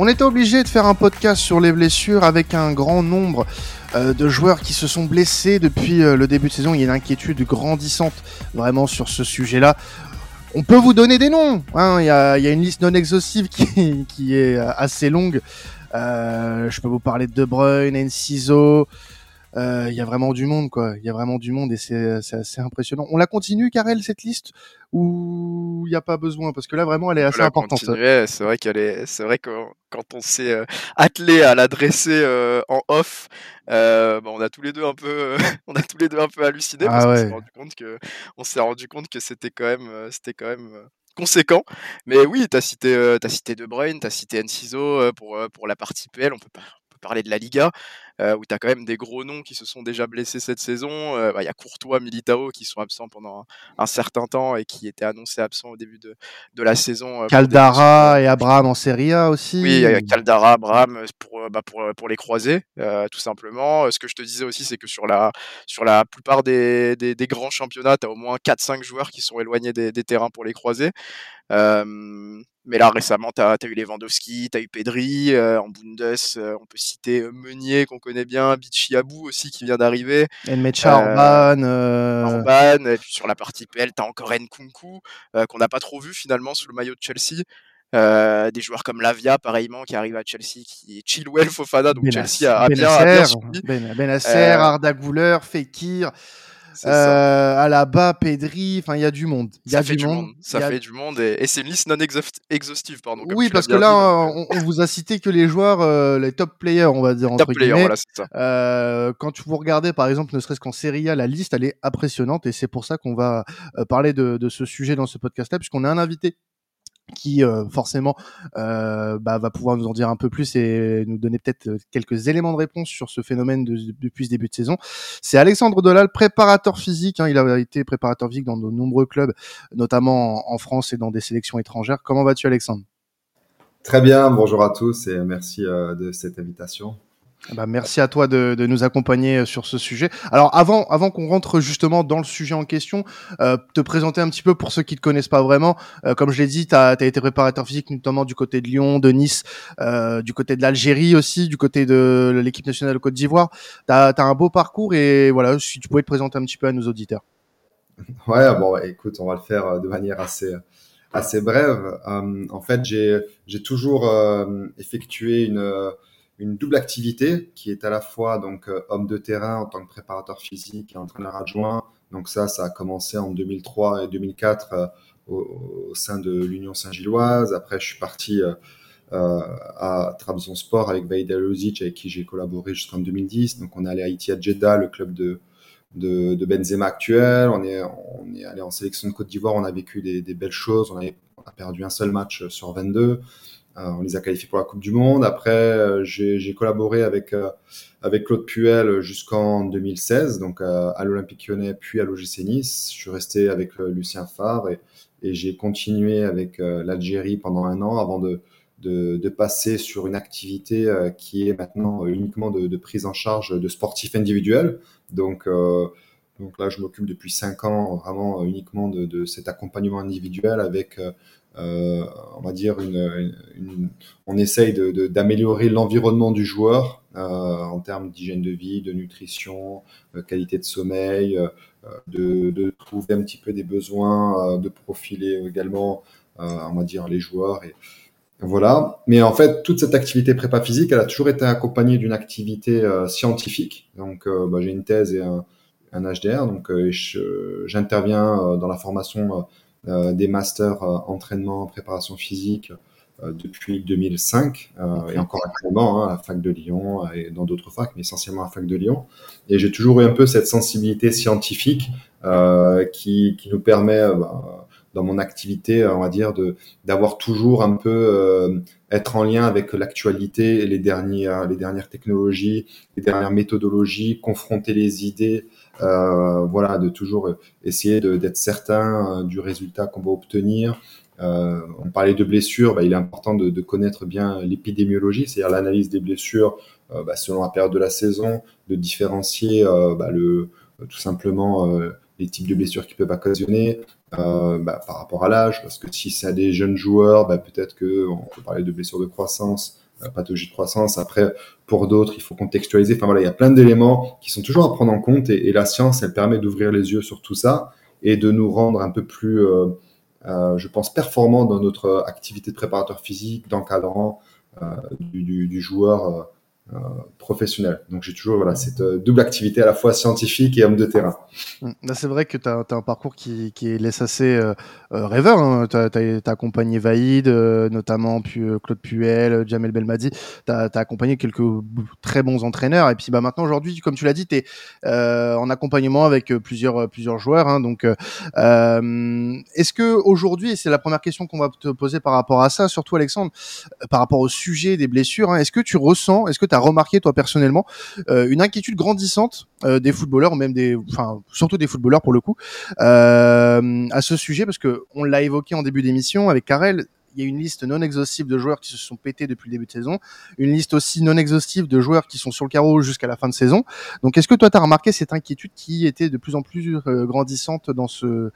On était obligé de faire un podcast sur les blessures avec un grand nombre euh, de joueurs qui se sont blessés depuis euh, le début de saison. Il y a une inquiétude grandissante vraiment sur ce sujet-là. On peut vous donner des noms. Hein. Il, y a, une liste non exhaustive qui, est assez longue. je peux vous parler de De Bruyne, Enciso, euh, il y a vraiment du monde, quoi. Il y a vraiment du monde et c'est assez impressionnant. On la continue, Karel, cette liste? Ou il n'y a pas besoin Parce que là, vraiment, elle est assez importante. C'est vrai qu'elle est. C'est vrai que quand on s'est euh, attelé à l'adresser euh, en off, bah, on a tous les deux un peu, on a tous les deux un peu halluciné parce ah qu'on s'est rendu compte que, on s'est rendu compte que c'était quand même, c'était quand même conséquent. Mais oui, tu as cité, as cité De Bruyne, tu as cité Enciso pour, pour la partie PL. On peut, pas, on peut parler de la Liga. Euh, où tu as quand même des gros noms qui se sont déjà blessés cette saison. Euh, bah, il y a Courtois, Militao qui sont absents pendant un, certain temps et qui étaient annoncés absents au début de, de la saison. Euh, Caldara et Abraham en Serie A aussi. Oui, il y a Caldara, Abraham pour, bah, pour, pour les croiser, tout simplement. Ce que je te disais aussi, c'est que sur la, sur la plupart des, des, des grands championnats, tu as au moins 4-5 joueurs qui sont éloignés des, des terrains pour les croiser mais là récemment, tu as, eu Lewandowski, tu as eu Pedri, en Bundes, on peut citer Meunier qu'on connaît bien, Bichiabou aussi qui vient d'arriver. Enmecha Orban. Orban, et puis sur la partie PL, tu as encore Nkunku, qu'on n'a pas trop vu finalement sous le maillot de Chelsea. des joueurs comme Lavia, pareillement, qui arrive à Chelsea, qui est Chilwell Fofana, donc Chelsea a, bien, a bien suivi. Ben, Benasser, Arda Güler, Fekir, euh, à la bas, Pedri, enfin il y a du monde. Y a ça fait du monde. Ça fait du monde et, c'est une liste non exhaustive, pardon. Oui, parce que là, on, vous a cité que les joueurs, euh, les top players, on va dire. Top players, voilà, c'est ça. Euh, quand vous regardez, par exemple, ne serait-ce qu'en Serie A, la liste, elle est impressionnante et c'est pour ça qu'on va parler de, de, ce sujet dans ce podcast-là, puisqu'on a un invité qui euh, forcément euh, bah, va pouvoir nous en dire un peu plus et nous donner peut-être euh, quelques éléments de réponse sur ce phénomène depuis ce début de saison. C'est Alexandre Delal, préparateur physique. Hein, il a été préparateur physique dans de nombreux clubs, notamment en, France et dans des sélections étrangères. Comment vas-tu, Alexandre? Très bien. Bonjour à tous et merci de cette invitation. Bah, merci à toi de, de, nous accompagner euh, sur ce sujet. Alors avant, avant qu'on rentre justement dans le sujet en question, euh, te présenter un petit peu pour ceux qui ne te connaissent pas vraiment. Euh, comme je l'ai dit, tu as, été préparateur physique notamment du côté de Lyon, de Nice, euh, du côté de l'Algérie aussi, du côté de l'équipe nationale de Côte d'Ivoire. Tu as, un beau parcours et voilà, si tu pouvais te présenter un petit peu à nos auditeurs. Ouais, bon, écoute, on va le faire de manière assez assez brève. en fait, j'ai toujours effectué une une double activité qui est à la fois donc euh, homme de terrain en tant que préparateur physique et entraîneur adjoint. Donc ça, ça a commencé en 2003 et 2004 euh, au, sein de l'Union Saint-Gilloise. Après, je suis parti euh, à Trabzonspor avec Vaida Lozic avec qui j'ai collaboré jusqu'en 2010. Donc on est allé à Ittihad Jeddah, le club de, Benzema actuel. On est, on est allé en sélection de Côte d'Ivoire, on a vécu des, belles choses. On a perdu un seul match sur 22. Euh, on les a qualifiés pour la Coupe du Monde. Après, euh, j'ai collaboré avec euh, avec Claude Puel jusqu'en 2016, donc à l'Olympique Lyonnais puis à l'OGC Nice. Je suis resté avec Lucien Favre et, j'ai continué avec l'Algérie pendant un an avant de, de, passer sur une activité qui est maintenant uniquement de, prise en charge de sportifs individuels. Donc, donc là, je m'occupe depuis cinq ans vraiment uniquement de, cet accompagnement individuel avec on va dire, on essaye d'améliorer l'environnement du joueur euh, en termes d'hygiène de vie, de nutrition, de qualité de sommeil, euh, de, trouver un petit peu des besoins, de profiler également, on va dire, les joueurs. Voilà. Mais en fait, toute cette activité prépa physique, elle a toujours été accompagnée d'une activité scientifique. Donc, bah, j'ai une thèse et un, HDR. Donc, j'interviens dans la formation euh, des masters euh, entraînement, préparation physique euh, depuis 2005 et encore actuellement hein, à la fac de Lyon et dans d'autres facs, mais essentiellement à la fac de Lyon. Et j'ai toujours eu un peu cette sensibilité scientifique qui, qui, nous permet bah, dans mon activité, on va dire, de d'avoir toujours un peu être en lien avec l'actualité, les dernières les dernières technologies, les dernières méthodologies, confronter les idées euh, voilà, de toujours essayer d'être certain euh, du résultat qu'on va obtenir. Euh, on parlait de blessures, bah, il est important de, de connaître bien l'épidémiologie, c'est-à-dire l'analyse des blessures euh, bah, selon la période de la saison, de différencier euh, bah, le, tout simplement les types de blessures qui peuvent occasionner par rapport à l'âge, parce que si c'est des jeunes joueurs, peut-être que on peut parler de blessures de croissance, pathologie de croissance. Après, pour d'autres, il faut contextualiser. Enfin voilà, il y a plein d'éléments qui sont toujours à prendre en compte et, la science, elle permet d'ouvrir les yeux sur tout ça et de nous rendre un peu plus, je pense, performants dans notre activité de préparateur physique, d'encadrant du, du, du, joueur euh, professionnel. Donc j'ai toujours voilà, cette euh, double activité à la fois scientifique et homme de terrain. Mmh. C'est vrai que tu as, un parcours qui, qui laisse assez euh, rêveur. Hein. Tu as, accompagné Vaïd, notamment puis, Claude Puel, Jamel Belmadi. Tu as, accompagné quelques très bons entraîneurs. Et puis bah, maintenant, aujourd'hui, comme tu l'as dit, tu es en accompagnement avec plusieurs, plusieurs joueurs. Hein. Donc est-ce que aujourd'hui, et c'est la première question qu'on va te poser par rapport à ça, surtout Alexandre, par rapport au sujet des blessures, hein, est-ce que tu ressens, est-ce que tu remarqué toi personnellement euh, une inquiétude grandissante euh, des footballeurs même des, enfin surtout des footballeurs pour le coup euh, à ce sujet parce que on l'a évoqué en début d'émission avec Karel il y a une liste non exhaustive de joueurs qui se sont pétés depuis le début de saison, une liste aussi non exhaustive de joueurs qui sont sur le carreau jusqu'à la fin de saison. Donc est-ce que toi tu as remarqué cette inquiétude qui était de plus en plus grandissante dans ce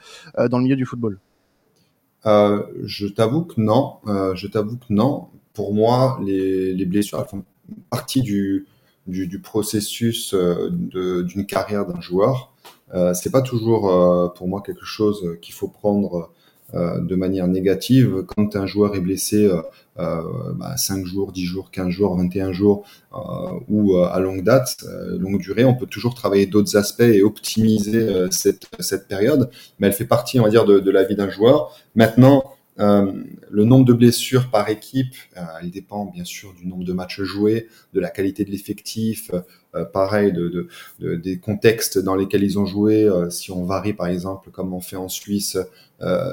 dans le milieu du football? Je t'avoue que non, je t'avoue que non. Pour moi, les, les blessures partie du, du, processus euh, d'une carrière d'un joueur. Euh, c'est pas toujours euh, pour moi quelque chose qu'il faut prendre de manière négative. Quand un joueur est blessé euh, bah, 5 jours, 10 jours, 15 jours, 21 jours ou à longue date, longue durée, on peut toujours travailler d'autres aspects et optimiser cette, cette période. Mais elle fait partie, on va dire, de, la vie d'un joueur. Maintenant, euh, le nombre de blessures par équipe, euh, il dépend bien sûr du nombre de matchs joués, de la qualité de l'effectif, euh, pareil de, de, des contextes dans lesquels ils ont joué. si on varie par exemple, comme on fait en Suisse,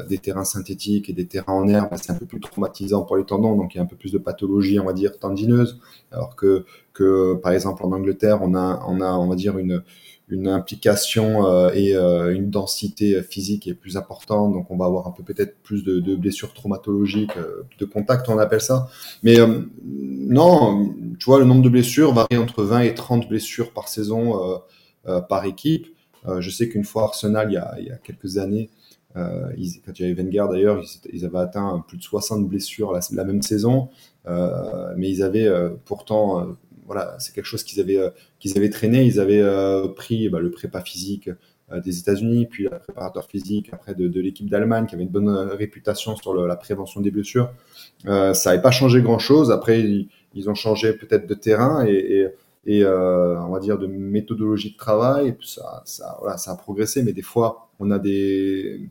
des terrains synthétiques et des terrains en herbe, c'est un peu plus traumatisant pour les tendons, donc il y a un peu plus de pathologie, on va dire tendineuse, alors que que par exemple en Angleterre, on a on a on va dire une une implication euh, et euh, une densité physique est plus importante, donc on va avoir un peu peut-être plus de, blessures traumatologiques, euh, de contact on appelle ça. Mais non, tu vois, le nombre de blessures varie entre 20 et 30 blessures par saison par équipe. je sais qu'une fois Arsenal, il y a, quelques années, quand il y avait Wenger d'ailleurs, ils, avaient atteint plus de 60 blessures la même saison, mais ils avaient pourtant voilà, c'est quelque chose qu'ils avaient, euh, traîné. Ils avaient euh, pris bah, le prépa physique euh, des États-Unis, puis le préparateur physique après de, l'équipe d'Allemagne qui avait une bonne réputation sur la prévention des blessures. ça n'avait pas changé grand-chose. Après, ils, ont changé peut-être de terrain et, on va dire de méthodologie de travail. ça, a progressé, mais des fois, on a des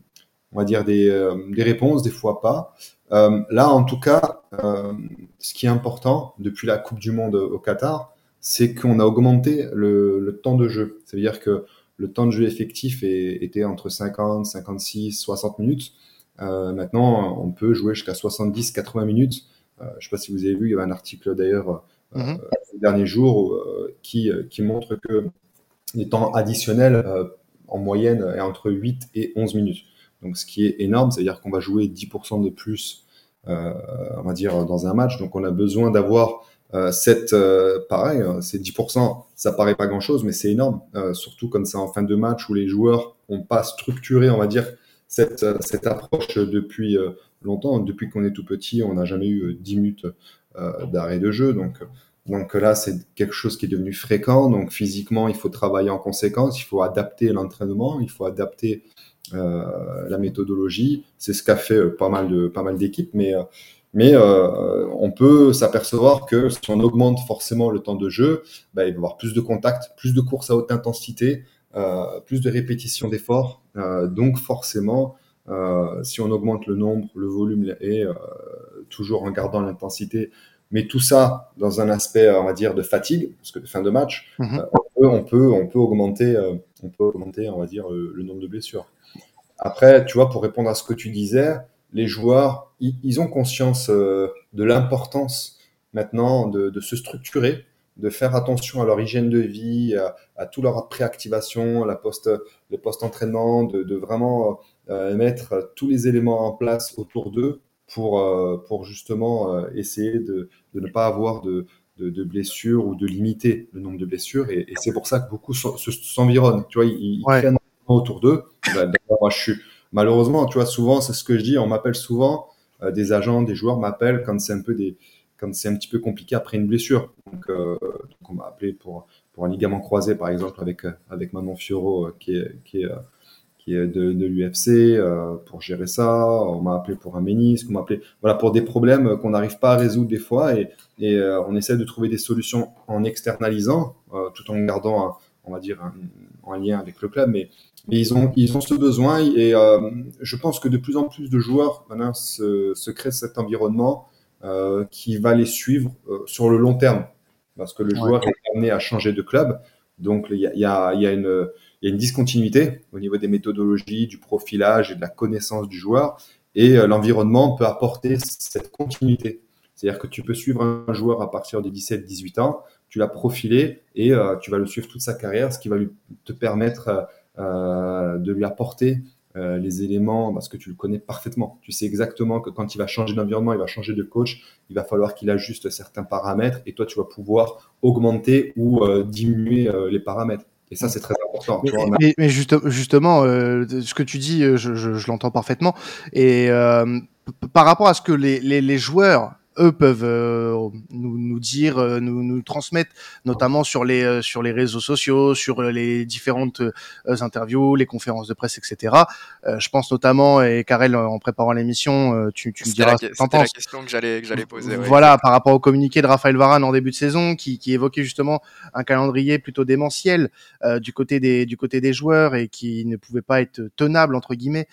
réponses, des fois pas. Euh, là, en tout cas, euh, ce qui est important depuis la Coupe du Monde au Qatar, c'est qu'on a augmenté le, le, temps de jeu. C'est-à-dire que le temps de jeu effectif est, était entre 50, 56, 60 minutes. Euh, maintenant, on peut jouer jusqu'à 70, 80 minutes. Euh, je ne sais pas si vous avez vu, il y avait un article d'ailleurs euh, mm -hmm. dernier jour euh, qui, qui montre que les temps additionnels en moyenne est entre 8 et 11 minutes donc ce qui est énorme, c'est-à-dire qu'on va jouer 10% de plus, euh, on va dire, dans un match. Donc on a besoin d'avoir euh, cette, euh, pareil, hein, c'est 10%, ça paraît pas grand-chose, mais c'est énorme, euh, surtout comme ça en fin de match où les joueurs n'ont pas structuré, on va dire, cette, euh, cette approche depuis longtemps. Depuis qu'on est tout petit, on n'a jamais eu 10 minutes d'arrêt de jeu, donc donc là, c'est quelque chose qui est devenu fréquent. Donc physiquement, il faut travailler en conséquence, il faut adapter l'entraînement, il faut adapter euh, la méthodologie. C'est ce qu'a fait euh, pas mal de pas mal d'équipes, mais euh, mais on peut s'apercevoir que si on augmente forcément le temps de jeu, bah, il va y avoir plus de contacts, plus de courses à haute intensité, plus de répétitions d'efforts. donc forcément, si on augmente le nombre, le volume et toujours en gardant l'intensité, mais tout ça dans un aspect, on va dire, de fatigue, parce que de fin de match, mm-hmm. on, peut, on, peut, augmenter, on peut augmenter, on va dire, le nombre de blessures. Après, tu vois, pour répondre à ce que tu disais, les joueurs, ils, ont conscience euh, de l'importance maintenant de, de, se structurer, de faire attention à leur hygiène de vie, à, à tout leur préactivation, la post, le post-entraînement, de, de, vraiment euh, mettre tous les éléments en place autour d'eux pour, euh, pour justement euh, essayer de, de, ne pas avoir de, de, blessures ou de limiter le nombre de blessures. Et, et c'est pour ça que beaucoup s'environnent. Tu vois, ils, ouais. ils autour d'eux. Malheureusement, tu vois, souvent, c'est ce que je dis. On m'appelle souvent, euh, des agents, des joueurs m'appellent quand c'est un peu des, quand c'est un petit peu compliqué après une blessure. Donc, on m'a appelé pour, pour un ligament croisé, par exemple, avec, avec Manon Fioro, qui est, qui est de, l'UFC euh, pour gérer ça. On m'a appelé pour un ménisque, on m'a appelé voilà pour des problèmes qu'on n'arrive pas à résoudre des fois et, et euh, on essaie de trouver des solutions en externalisant euh, tout en gardant on va dire un, lien avec le club mais, mais ils ont ils ont ce besoin et je pense que de plus en plus de joueurs maintenant se, se créent cet environnement qui va les suivre sur le long terme parce que le joueur est amené à changer de club donc il y a, y, a, y a une il y a une discontinuité au niveau des méthodologies, du profilage et de la connaissance du joueur. Et euh, l'environnement peut apporter cette continuité. C'est-à-dire que tu peux suivre un joueur à partir de 17-18 ans, tu l'as profilé et euh, tu vas le suivre toute sa carrière, ce qui va te permettre euh, de lui apporter les éléments parce que tu le connais parfaitement. Tu sais exactement que quand il va changer d'environnement, il va changer de coach, il va falloir qu'il ajuste certains paramètres et toi, tu vas pouvoir augmenter ou diminuer les paramètres. Et ça, c'est très important. Mais, justement, euh, ce que tu dis, euh, je, l'entends parfaitement. Et euh, par rapport à ce que les joueurs eux peuvent euh, nous, nous, dire, euh, nous, nous transmettre, notamment sur les euh, sur les réseaux sociaux, sur les différentes interviews, les conférences de presse, etc. je pense notamment, et Karel, en préparant l'émission, tu, tu me diras ce que t'en penses. la question que j'allais que j'allais poser. voilà, par rapport au communiqué de Raphaël Varane en début de saison, qui, qui évoquait justement un calendrier plutôt démentiel du côté des du côté des joueurs et qui ne pouvait pas être tenable entre guillemets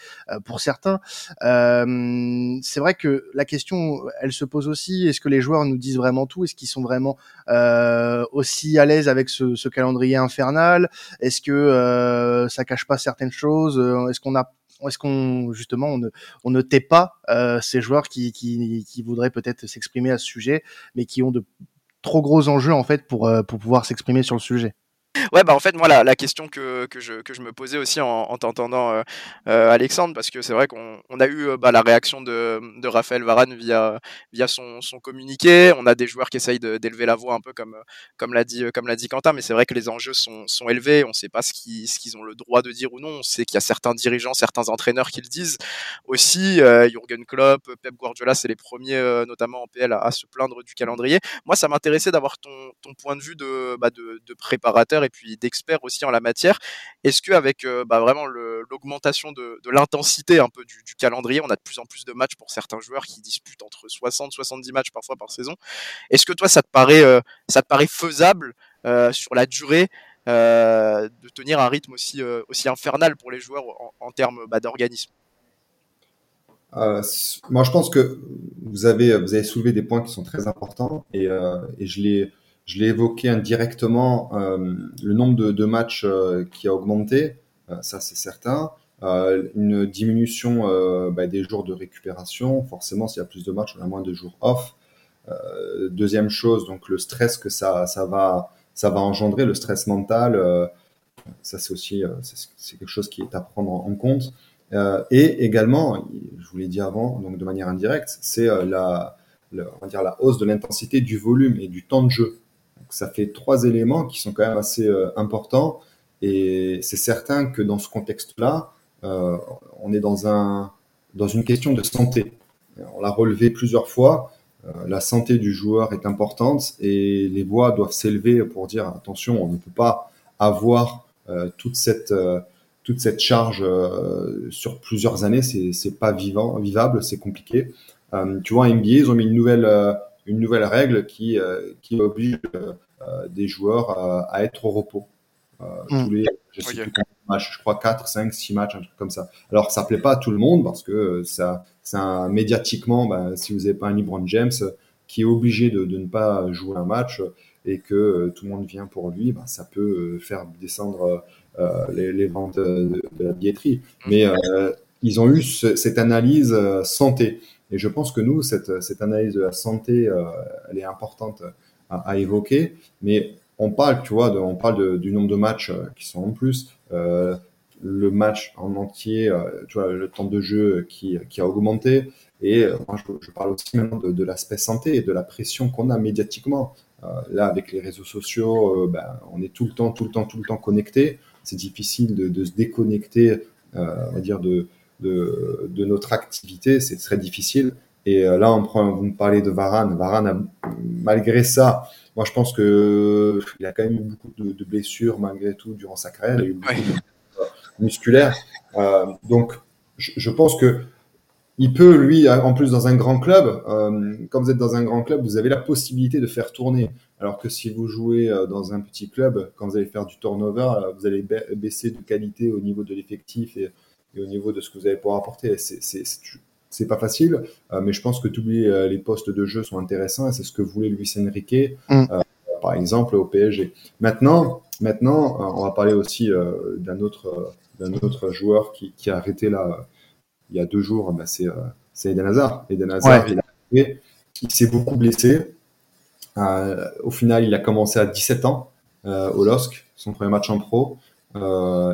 pour certains. c'est vrai que la question, elle se pose aussi est-ce que les joueurs nous disent vraiment tout? Est-ce qu'ils sont vraiment euh, aussi à l'aise avec ce, calendrier infernal? Est-ce que euh, ça cache pas certaines choses? Euh, Est-ce qu'on a est-ce qu'on justement on ne, tait pas ces joueurs qui, voudraient peut-être s'exprimer à ce sujet, mais qui ont de trop gros enjeux en fait pour pouvoir s'exprimer sur le sujet? Ouais, bah en fait, moi, la, question que, que, je, que je me posais aussi en, en t'entendant, euh, euh, Alexandre, parce que c'est vrai qu'on on a eu euh, bah, la réaction de, de Raphaël Varane via, via son, son communiqué. On a des joueurs qui essayent d'élever la voix un peu comme, comme l'a dit, l'a dit Quentin, mais c'est vrai que les enjeux sont, sont élevés. On ne sait pas ce qu'ils, qu'ils ont le droit de dire ou non. On sait qu'il y a certains dirigeants, certains entraîneurs qui le disent aussi. Jürgen Klopp, Pep Guardiola, c'est les premiers, notamment en PL, à, se plaindre du calendrier. Moi, ça m'intéressait d'avoir ton, ton point de vue de, bah, de préparateur et puis d'experts aussi en la matière. Est-ce qu'avec euh, bah, vraiment l'augmentation de, l'intensité un peu du, calendrier, on a de plus en plus de matchs pour certains joueurs qui disputent entre 60 70 matchs parfois par saison. Est-ce que toi, ça te paraît, euh, ça te paraît faisable euh, sur la durée de tenir un rythme aussi, aussi infernal pour les joueurs en, termes bah, d'organisme? Moi, je pense que vous avez, vous avez soulevé des points qui sont très importants et, et je les, je l'ai évoqué indirectement, euh, le nombre de, de matchs euh, qui a augmenté, euh, ça c'est certain. une diminution bah, des jours de récupération, forcément s'il y a plus de matchs, on a moins de jours off. deuxième chose, donc le stress que ça, ça, va, ça va engendrer, le stress mental, ça c'est aussi c'est quelque chose qui est à prendre en compte. et également, je vous l'ai dit avant, donc de manière indirecte, c'est la, on va dire la hausse de l'intensité du volume et du temps de jeu ça fait trois éléments qui sont quand même assez euh, importants. Et c'est certain que dans ce contexte-là, euh, on est dans, un, dans une question de santé. On l'a relevé plusieurs fois. Euh, la santé du joueur est importante et les voix doivent s'élever pour dire attention, on ne peut pas avoir toute cette toute cette charge sur plusieurs années, c'est pas vivant, vivable, c'est compliqué. tu vois, NBA, ils ont mis une nouvelle une nouvelle règle qui, euh, qui oblige euh, des joueurs à être au repos. Euh, mm. Tous les, je, sais plus matchs, je crois 4, 5, 6 matchs, un truc comme ça. Alors, ça plaît pas à tout le monde parce que ça, ça médiatiquement, bah, si vous n'avez pas un LeBron James qui est obligé de, de, ne pas jouer un match et que tout le monde vient pour lui, bah, ça peut faire descendre euh, les, les, ventes de, de, la billetterie. Mm. Mais euh, ils ont eu ce, cette analyse santé. Et je pense que nous, cette, cette analyse de la santé, euh, elle est importante à, évoquer. Mais on parle, tu vois, on parle du nombre de matchs euh, qui sont en plus. Euh, le match en entier, tu vois, le temps de jeu qui, a augmenté. Et moi, je, parle aussi maintenant de, de l'aspect santé et de la pression qu'on a médiatiquement. là, avec les réseaux sociaux, ben, on est tout le temps, tout le temps, tout le temps connecté. C'est difficile de, se déconnecter, on va dire, de, de, de notre activité, c'est très difficile. Et là, on prend, vous me parlez de Varane. Varane, malgré ça, moi, je pense que il a quand même eu beaucoup de, blessures malgré tout durant sa carrière. Il a eu beaucoup de musculaires. donc, je, je pense que il peut, lui, en plus dans un grand club, euh, quand vous êtes dans un grand club, vous avez la possibilité de faire tourner. Alors que si vous jouez euh, dans un petit club, quand vous allez faire du turnover, euh, vous allez baisser de qualité au niveau de l'effectif et, au niveau de ce que vous allez pouvoir apporter. C'est pas facile, mais je pense que tous les, les, postes de jeu sont intéressants et c'est ce que voulait Luis Enrique, mm. par exemple, au PSG. Maintenant, maintenant on va parler aussi d'un autre, d'un autre joueur qui, qui, a arrêté là il y a deux jours, bah, c'est euh, Eden Hazard. Eden Hazard, il, s'est beaucoup blessé. Euh, au final, il a commencé à 17 ans euh, au LOSC, son premier match en pro.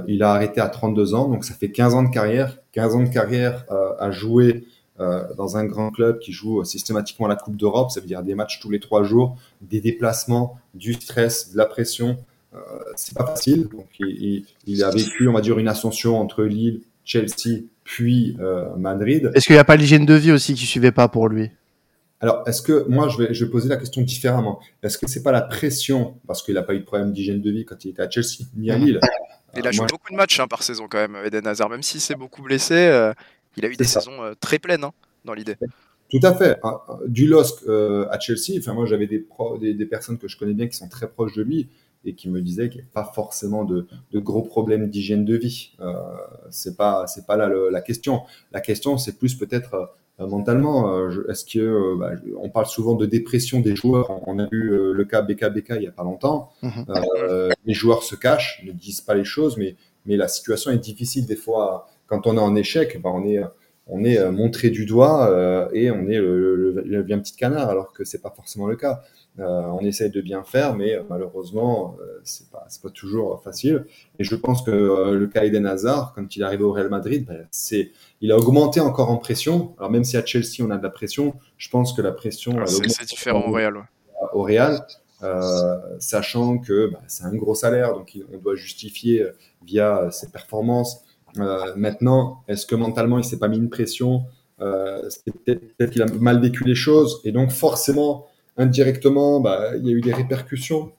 Il a arrêté à 32 ans, donc ça fait 15 ans de carrière. 15 ans de carrière à jouer dans un grand club qui joue systématiquement la Coupe d'Europe, ça veut dire des matchs tous les trois jours, des déplacements, du stress, de la pression. Euh, c'est pas facile. Donc, il, il, a vécu, on va dire, une ascension entre Lille, Chelsea, puis euh, Madrid. Est-ce qu'il n'y a pas l'hygiène de vie aussi qui suivait pas pour lui? Alors, est-ce que moi, je vais, je vais poser la question différemment. Est-ce que c'est pas la pression parce qu'il n'a pas eu de problème d'hygiène de vie quand il était à Chelsea ni à Lille? Il a euh, joué beaucoup de matchs hein, par saison quand même, Eden Hazard. Même s'il s'est beaucoup blessé, euh, il a eu des saisons très pleines hein, dans l'idée. Tout à fait. Ah, du LOSC à Chelsea, enfin moi j'avais des, des, des, personnes que je connais bien qui sont très proches de lui et qui me disait qu'il n'y a pas forcément de, de gros problèmes d'hygiène de vie. Euh, c'est pas c'est pas là la question. La question c'est plus peut-être euh, mentalement. Euh, est-ce que euh, bah, on parle souvent de dépression des joueurs On a vu le cas BKBK il y a pas longtemps. Mhm. les joueurs se cachent, ne disent pas les choses, mais mais la situation est difficile des fois. Quand on est en échec, bah, on est on est montré du doigt et on est le, le, le, bien petit canard, alors que c'est pas forcément le cas. Euh, on essaye de bien faire, mais euh, malheureusement, euh, c'est pas, pas toujours facile. Et je pense que le cas Eden Hazard, quand il est arrivé au Real Madrid, ben, c'est, il a augmenté encore en pression. Alors même si à Chelsea on a de la pression, je pense que la pression ah, c'est différent au Real. Au Real, euh, sachant que bah, c'est un gros salaire, donc on doit justifier via ses performances. Euh, maintenant, est-ce que mentalement il s'est pas mis une pression? Euh, Peut-être qu'il a mal vécu les choses, et donc forcément indirectement, bah, il y a eu des répercussions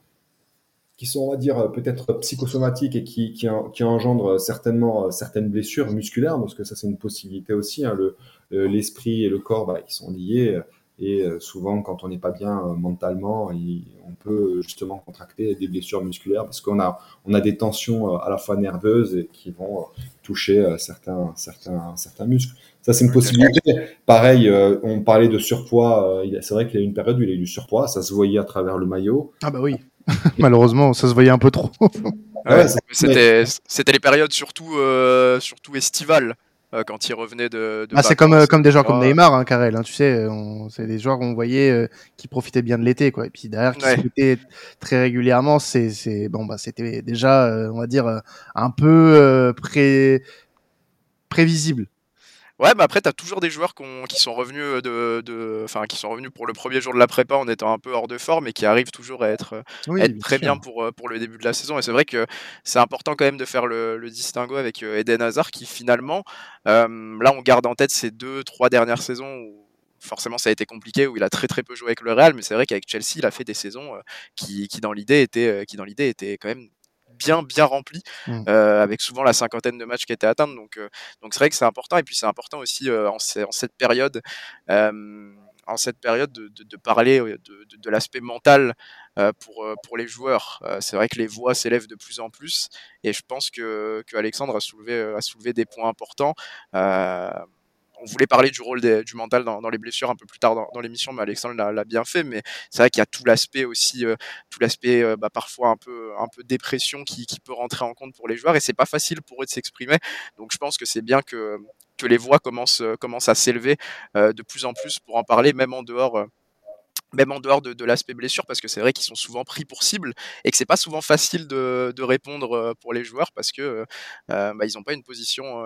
qui sont, on va dire, peut-être psychosomatiques et qui, engendrent certainement certaines blessures musculaires, parce que ça, c'est une possibilité aussi. Hein, le, l'esprit et le corps, bah, ils sont liés. Et euh, souvent, quand on n'est pas bien euh, mentalement, on peut justement contracter des blessures musculaires parce qu'on a, on a des tensions euh, à la fois nerveuses et qui vont toucher certains, certains, certains muscles. Ça, c'est une possibilité. Pareil, euh, on parlait de surpoids. Euh, c'est vrai qu'il y a une période où il a eu du surpoids. Ça se voyait à travers le maillot. Ah bah oui. Malheureusement, ça se voyait un peu trop. ouais, c'était, c'était les périodes surtout, euh, surtout estivales quand il revenait de. ah, c'est comme, comme des joueurs comme Neymar, hein, Karel. Hein, tu sais, c'est des joueurs qu'on voyait qui profitaient bien de l'été, quoi. Et puis derrière, qui ouais. très régulièrement, c'est, c'est bon, bah, c'était déjà, on va dire, un peu pré... prévisible. Ouais, mais après, tu as toujours des joueurs qui sont revenus de, de, enfin, qui sont revenus pour le premier jour de la prépa en étant un peu hors de forme et qui arrivent toujours à être, être très bien pour, pour le début de la saison. Et c'est vrai que c'est important quand même de faire le, le distinguo avec Eden Hazard qui finalement, là, on garde en tête ces deux, trois dernières saisons où forcément ça a été compliqué où il a très très peu joué avec le Real mais c'est vrai qu'avec Chelsea il a fait des saisons qui, qui dans l'idée étaient qui dans l'idée étaient quand même bien bien rempli mmh. euh, avec souvent la cinquantaine de matchs qui étaient atteints donc euh, donc c'est vrai que c'est important et puis c'est important aussi euh, en, en, cette période en cette période de, de, de parler de, de l'aspect mental pour, pour les joueurs. c'est vrai que les voix s'élèvent de plus en plus et je pense que, que Alexandre a soulevé, a soulevé des points importants on voulait parler du rôle du mental dans, les blessures un peu plus tard dans, l'émission, mais Alexandre l'a bien fait. Mais c'est vrai qu'il y a tout l'aspect aussi, euh, tout l'aspect euh, bah, parfois un peu, un peu dépression qui, peut rentrer en compte pour les joueurs et c'est pas facile pour eux de s'exprimer. Donc je pense que c'est bien que, les voix commencent, euh, à s'élever de plus en plus pour en parler, même en dehors même en dehors de, l'aspect blessure, parce que c'est vrai qu'ils sont souvent pris pour cible et que c'est pas souvent facile de, répondre pour les joueurs parce que bah, ils n'ont pas une position,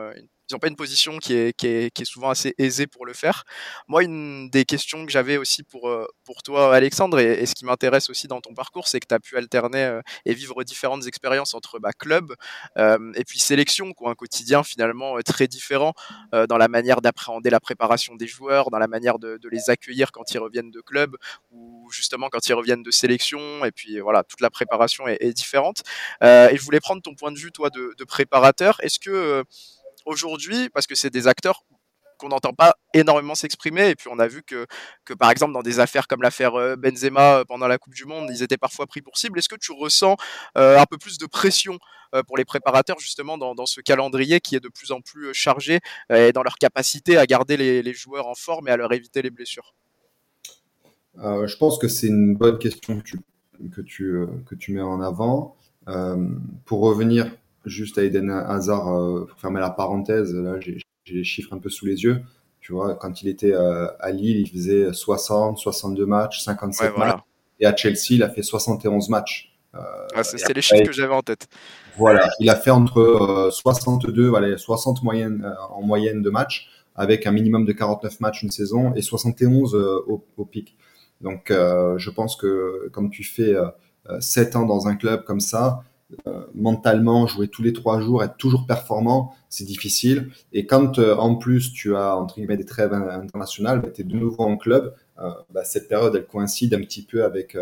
ils n'ont pas une position qui est, qui, est, qui est, souvent assez aisée pour le faire. Moi, une des questions que j'avais aussi pour, euh, pour toi, Alexandre, et, ce qui m'intéresse aussi dans ton parcours, c'est que tu as pu alterner euh, et vivre différentes expériences entre bah, club euh, et puis sélection, quoi, un quotidien finalement très différent dans la manière d'appréhender la préparation des joueurs, dans la manière de, de, les accueillir quand ils reviennent de club ou justement quand ils reviennent de sélection. Et puis voilà, toute la préparation est, est différente. et je voulais prendre ton point de vue, toi, de, de préparateur. Est-ce que aujourd'hui, parce que c'est des acteurs qu'on n'entend pas énormément s'exprimer. Et puis on a vu que, que, par exemple, dans des affaires comme l'affaire euh, Benzema euh, pendant la Coupe du Monde, ils étaient parfois pris pour cible. Est-ce que tu ressens euh, un peu plus de pression pour les préparateurs, justement, dans, ce calendrier qui est de plus en plus chargé et dans leur capacité à garder les, joueurs en forme et à leur éviter les blessures? Je pense que c'est une bonne question que tu, que tu, que tu mets en avant. pour revenir juste à Eden Hazard, euh, pour fermer la parenthèse, là j'ai les chiffres un peu sous les yeux. Tu vois, quand il était euh, à Lille, il faisait 60, 62 matchs, 57 matchs. Et à Chelsea, il a fait 71 matchs. Euh, ah, c'est les chiffres que j'avais en tête. Voilà, il a fait entre 62, voilà, 60 moyenne, en moyenne de matchs, avec un minimum de 49 matchs une saison et 71 au, au, pic. Donc, je pense que comme tu fais 7 ans dans un club comme ça, euh, mentalement, jouer tous les trois jours, être toujours performant, c'est difficile. Et quand euh, en plus tu as entre guillemets des trêves internationales, bah, tu es de nouveau en club, euh, bah, cette période elle coïncide un petit peu avec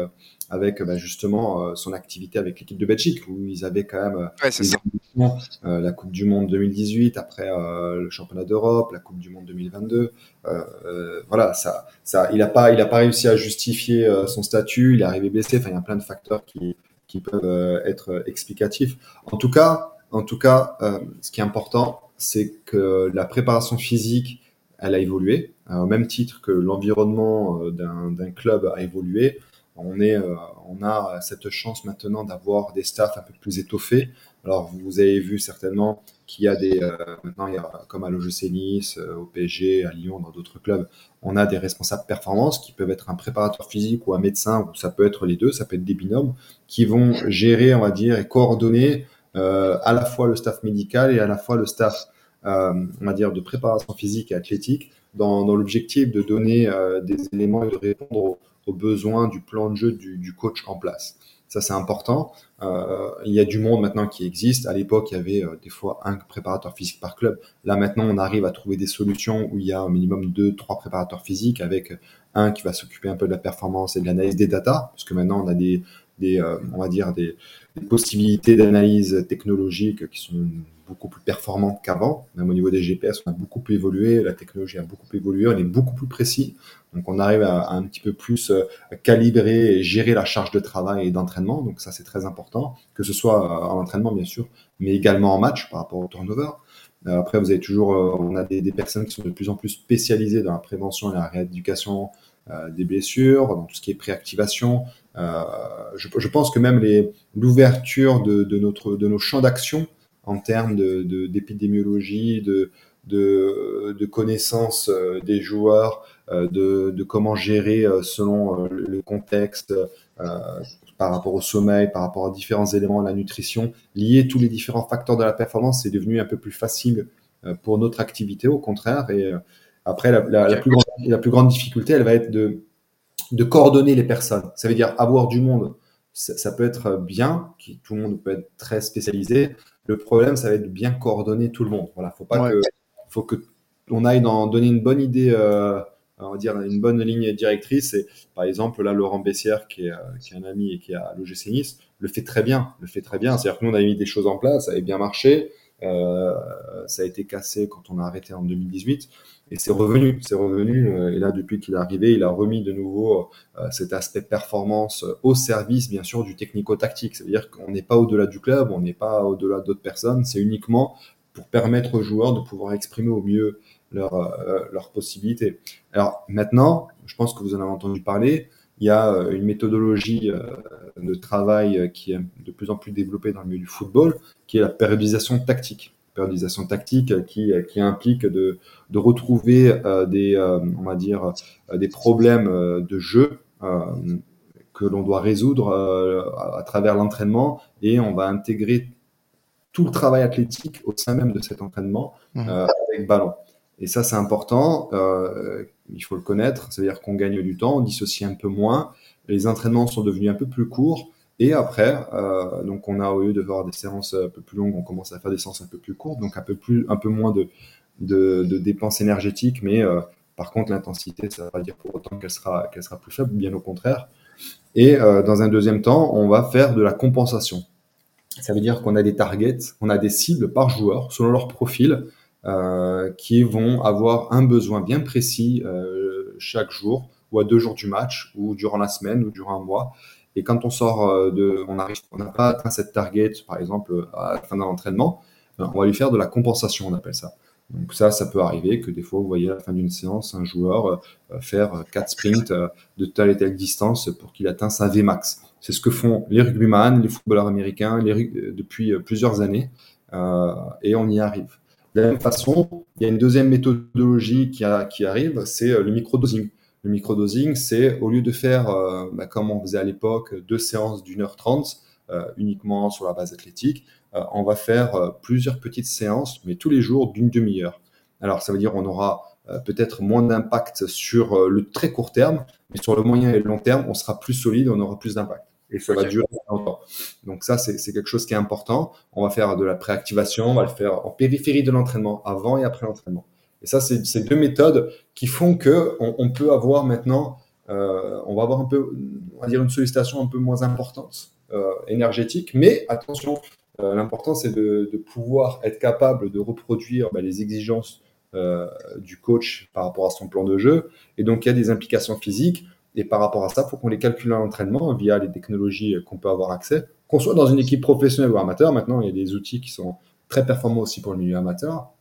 avec bah, justement son activité avec l'équipe de Belgique où ils avaient quand même la Coupe du Monde 2018, après le Championnat d'Europe, la Coupe du Monde 2022. voilà, ça, ça, il a pas, il a pas réussi à justifier son statut, il est arrivé blessé. Enfin, il y a plein de facteurs qui peuvent euh, être explicatifs. En tout cas, en tout cas, euh, ce qui est important, c'est que la préparation physique, elle a évolué, euh, au même titre que l'environnement d'un club a évolué. On, est, on a cette chance maintenant d'avoir des staffs un peu plus étoffés. Alors, vous avez vu certainement qu'il y a des, maintenant, il y a, comme à l'OGC Nice, au PSG, à Lyon, dans d'autres clubs, on a des responsables performance qui peuvent être un préparateur physique ou un médecin, ou ça peut être les deux, ça peut être des binômes, qui vont gérer, on va dire, et coordonner euh, à la fois le staff médical et à la fois le staff, euh, on va dire, de préparation physique et athlétique, dans, l'objectif de donner euh, des éléments et de répondre aux, besoins du plan de jeu du coach en place. Ça, c'est important. Euh, il y a du monde maintenant qui existe. À l'époque, il y avait euh, des fois un préparateur physique par club. Là, maintenant, on arrive à trouver des solutions où il y a un minimum deux, trois préparateurs physiques avec un qui va s'occuper un peu de la performance et de l'analyse des data, parce que maintenant, on a des, des euh, on va dire, des, des possibilités d'analyse technologique qui sont beaucoup plus performante qu'avant. Même au niveau des GPS, on a beaucoup évolué, la technologie a beaucoup évolué, on est beaucoup plus précis. Donc on arrive à, un petit peu plus euh, calibrer et gérer la charge de travail et d'entraînement. Donc ça c'est très important, que ce soit euh, en entraînement bien sûr, mais également en match par rapport au turnover. Euh, après, vous avez toujours, on a des, personnes qui sont de plus en plus spécialisées dans la prévention et la rééducation des blessures, dans tout ce qui est préactivation. Je, pense que même l'ouverture de, notre, de nos champs d'action en termes d'épidémiologie, de, de, de, connaissances euh, des joueurs, euh, de, de, comment gérer euh, selon le contexte par rapport au sommeil, par rapport à différents éléments de la nutrition, lier tous les différents facteurs de la performance, c'est devenu un peu plus facile pour notre activité, au contraire. Et après, la, la, plus grande, difficulté, elle va être de, de coordonner les personnes. Ça veut dire avoir du monde. Ça, peut être bien, tout le monde peut être très spécialisé. Le problème, ça va être de bien coordonner tout le monde. Voilà, faut pas que, faut que on aille dans, donner une bonne idée, euh, on va dire une bonne ligne directrice. Et par exemple, là, Laurent Bessière, qui est, euh, qui est un ami et qui est à l'OGC Nice, le fait très bien, le fait très bien. C'est-à-dire que nous, on a mis des choses en place, ça avait bien marché. Euh, ça a été cassé quand on a arrêté en 2018 et c'est revenu, c'est revenu. Euh, et là, depuis qu'il est arrivé, il a remis de nouveau euh, cet aspect performance au service, bien sûr, du technico-tactique. C'est-à-dire qu'on n'est pas au-delà du club, on n'est pas au-delà d'autres personnes. C'est uniquement pour permettre aux joueurs de pouvoir exprimer au mieux leurs leur possibilités. Alors maintenant, je pense que vous en avez entendu parler. Il y a une méthodologie de travail qui est de plus en plus développée dans le milieu du football, qui est la périodisation tactique. Périodisation tactique qui, qui implique de, de retrouver euh, des, euh, on va dire, euh, des problèmes de jeu que l'on doit résoudre à travers l'entraînement et on va intégrer tout le travail athlétique au sein même de cet entraînement mmh. avec ballon. Et ça, c'est important. Il faut le connaître. C'est-à-dire qu'on gagne du temps, on dissocie un peu moins. Les entraînements sont devenus un peu plus courts. Et après, euh, donc on a au lieu de voir des séances un peu plus longues, on commence à faire des séances un peu plus courtes, donc un peu plus, un peu moins de, dépenses énergétiques, mais euh, par contre l'intensité, ça ne va pas dire pour autant qu'elle sera, qu'elle sera plus faible, bien au contraire. Et euh, dans un deuxième temps, on va faire de la compensation. Ça veut dire qu'on a des targets, on a des cibles par joueur selon leur profil, qui vont avoir un besoin bien précis euh, chaque jour, ou à deux jours du match, ou durant la semaine, ou durant un mois. Et quand on sort euh, de, on arrive, on n'a pas atteint cette target, par exemple, à la fin d'un entraînement, on va lui faire de la compensation, on appelle ça. Donc ça, ça peut arriver que des fois, vous voyez à la fin d'une séance, un joueur euh, faire quatre sprints euh, de telle et telle distance pour qu'il atteigne sa Vmax. C'est ce que font les rugbyman, les footballeurs américains les, depuis plusieurs années, euh, et on y arrive. De la même façon, il y a une deuxième méthodologie qui, a, qui arrive, c'est le microdosing. Le microdosing, c'est au lieu de faire, euh, bah, comme on faisait à l'époque, deux séances d'une heure trente, euh, uniquement sur la base athlétique, euh, on va faire plusieurs petites séances, mais tous les jours d'une demi-heure. Alors, ça veut dire on aura peut-être moins d'impact sur le très court terme, mais sur le moyen et le long terme, on sera plus solide, on aura plus d'impact. Et ça va durer longtemps. Donc ça, c'est quelque chose qui est important. On va faire de la préactivation, on va le faire en périphérie de l'entraînement, avant et après l'entraînement. Et ça, c'est ces deux méthodes qui font que on, peut avoir maintenant, euh, on va avoir un peu, on va dire une sollicitation un peu moins importante euh, énergétique, mais attention, euh, l'important c'est de, pouvoir être capable de reproduire bah, les exigences du coach par rapport à son plan de jeu. Et donc il y a des implications physiques. Et par rapport à ça, il faut qu'on les calcule à l'entraînement via les technologies qu'on peut avoir accès. Qu'on soit dans une équipe professionnelle ou amateur, maintenant il y a des outils qui sont très performants aussi pour le milieu amateur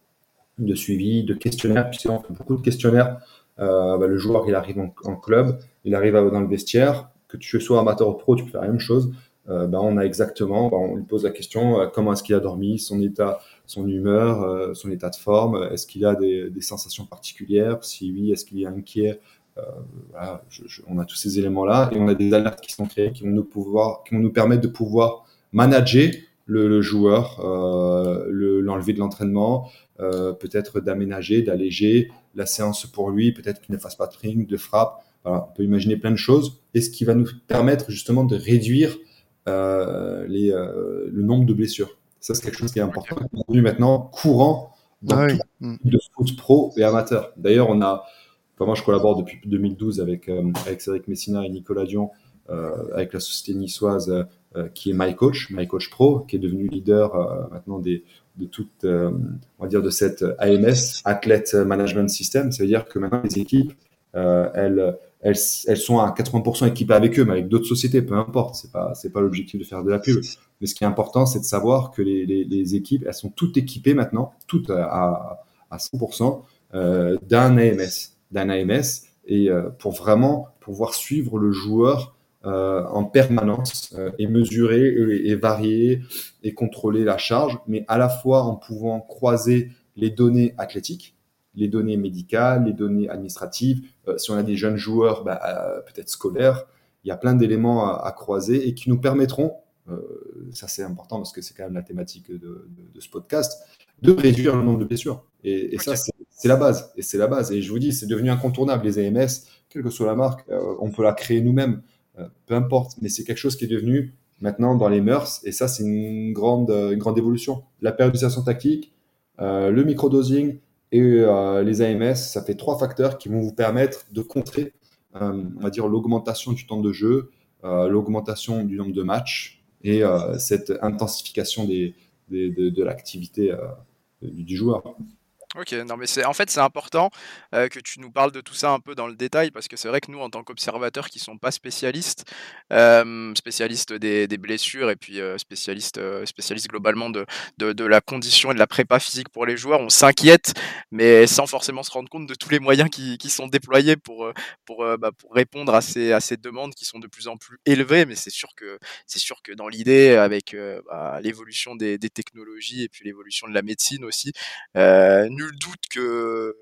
de suivi, de questionnaires, puisqu'on on fait beaucoup de questionnaires. Euh, bah, le joueur, il arrive en, club, il arrive dans le vestiaire, que tu sois amateur ou pro, tu peux faire la même chose. Euh, bah, on a exactement, bah, on lui pose la question euh, comment est-ce qu'il a dormi, son état, son humeur, euh, son état de forme, est-ce qu'il a des, des, sensations particulières, si oui, est-ce qu'il est inquiet? Euh, voilà, je, je, on a tous ces éléments-là et on a des alertes qui sont créées qui vont nous pouvoir, qui vont nous permettre de pouvoir manager le, le joueur, l'enlever de l'entraînement, euh, peut-être d'aménager, d'alléger la séance pour lui, peut-être qu'il ne fasse pas de ring, de frappe. Voilà, on peut imaginer plein de choses. Et ce qui va nous permettre justement de réduire euh, les, euh, le nombre de blessures. Ça, c'est quelque chose qui est important, devenu maintenant courant dans ah tout de foot pro et amateur. D'ailleurs, on a, enfin, moi, je collabore depuis 2012 avec, euh, avec Cédric Messina et Nicolas Dion, euh, avec la société niçoise euh, qui est MyCoach, MyCoach Pro, qui est devenu leader maintenant des, de toute, on va dire, de cette AMS, Athlete Management System. Ça veut dire que maintenant, les équipes, elles, elles, elles, sont à 80% équipées avec eux, mais avec d'autres sociétés, peu importe. C'est pas, c'est pas l'objectif de faire de la pub. Mais ce qui est important, c'est de savoir que les, les, les, équipes, elles sont toutes équipées maintenant, toutes à, à 100% euh, d'un AMS, d'un AMS, et euh, pour vraiment pouvoir suivre le joueur euh, en permanence euh, et mesurer et, varier et contrôler la charge, mais à la fois en pouvant croiser les données athlétiques, les données médicales, les données administratives. Si on a des jeunes joueurs, bah, peut-être scolaires, il y a plein d'éléments à, croiser et qui nous permettront, ça c'est important parce que c'est quand même la thématique de, ce podcast, de réduire le nombre de blessures. Et, et ça, c'est la base. Et c'est la base. Et je vous dis, c'est devenu incontournable. Les AMS, quelle que soit la marque, on peut la créer nous-mêmes. Euh, peu importe, mais c'est quelque chose qui est devenu maintenant dans les mœurs, et ça, c'est une grande, euh, une grande évolution. La périodisation tactique, euh, le microdosing et les AMS, ça fait trois facteurs qui vont vous permettre de contrer, on va dire, l'augmentation du temps de jeu, l'augmentation du nombre de matchs et cette intensification des, de, de l'activité du joueur. Ok, non mais c'est en fait c'est important euh, que tu nous parles de tout ça un peu dans le détail parce que c'est vrai que nous en tant qu'observateurs qui sont pas spécialistes, euh, spécialistes des, blessures et puis euh, spécialistes spécialistes globalement de, de, la condition et de la prépa physique pour les joueurs, on s'inquiète mais sans forcément se rendre compte de tous les moyens qui, qui sont déployés pour bah, pour répondre à ces à ces demandes qui sont de plus en plus élevées. Mais c'est sûr que c'est sûr que dans l'idée avec bah, l'évolution des, des, technologies et puis l'évolution de la médecine aussi, doute que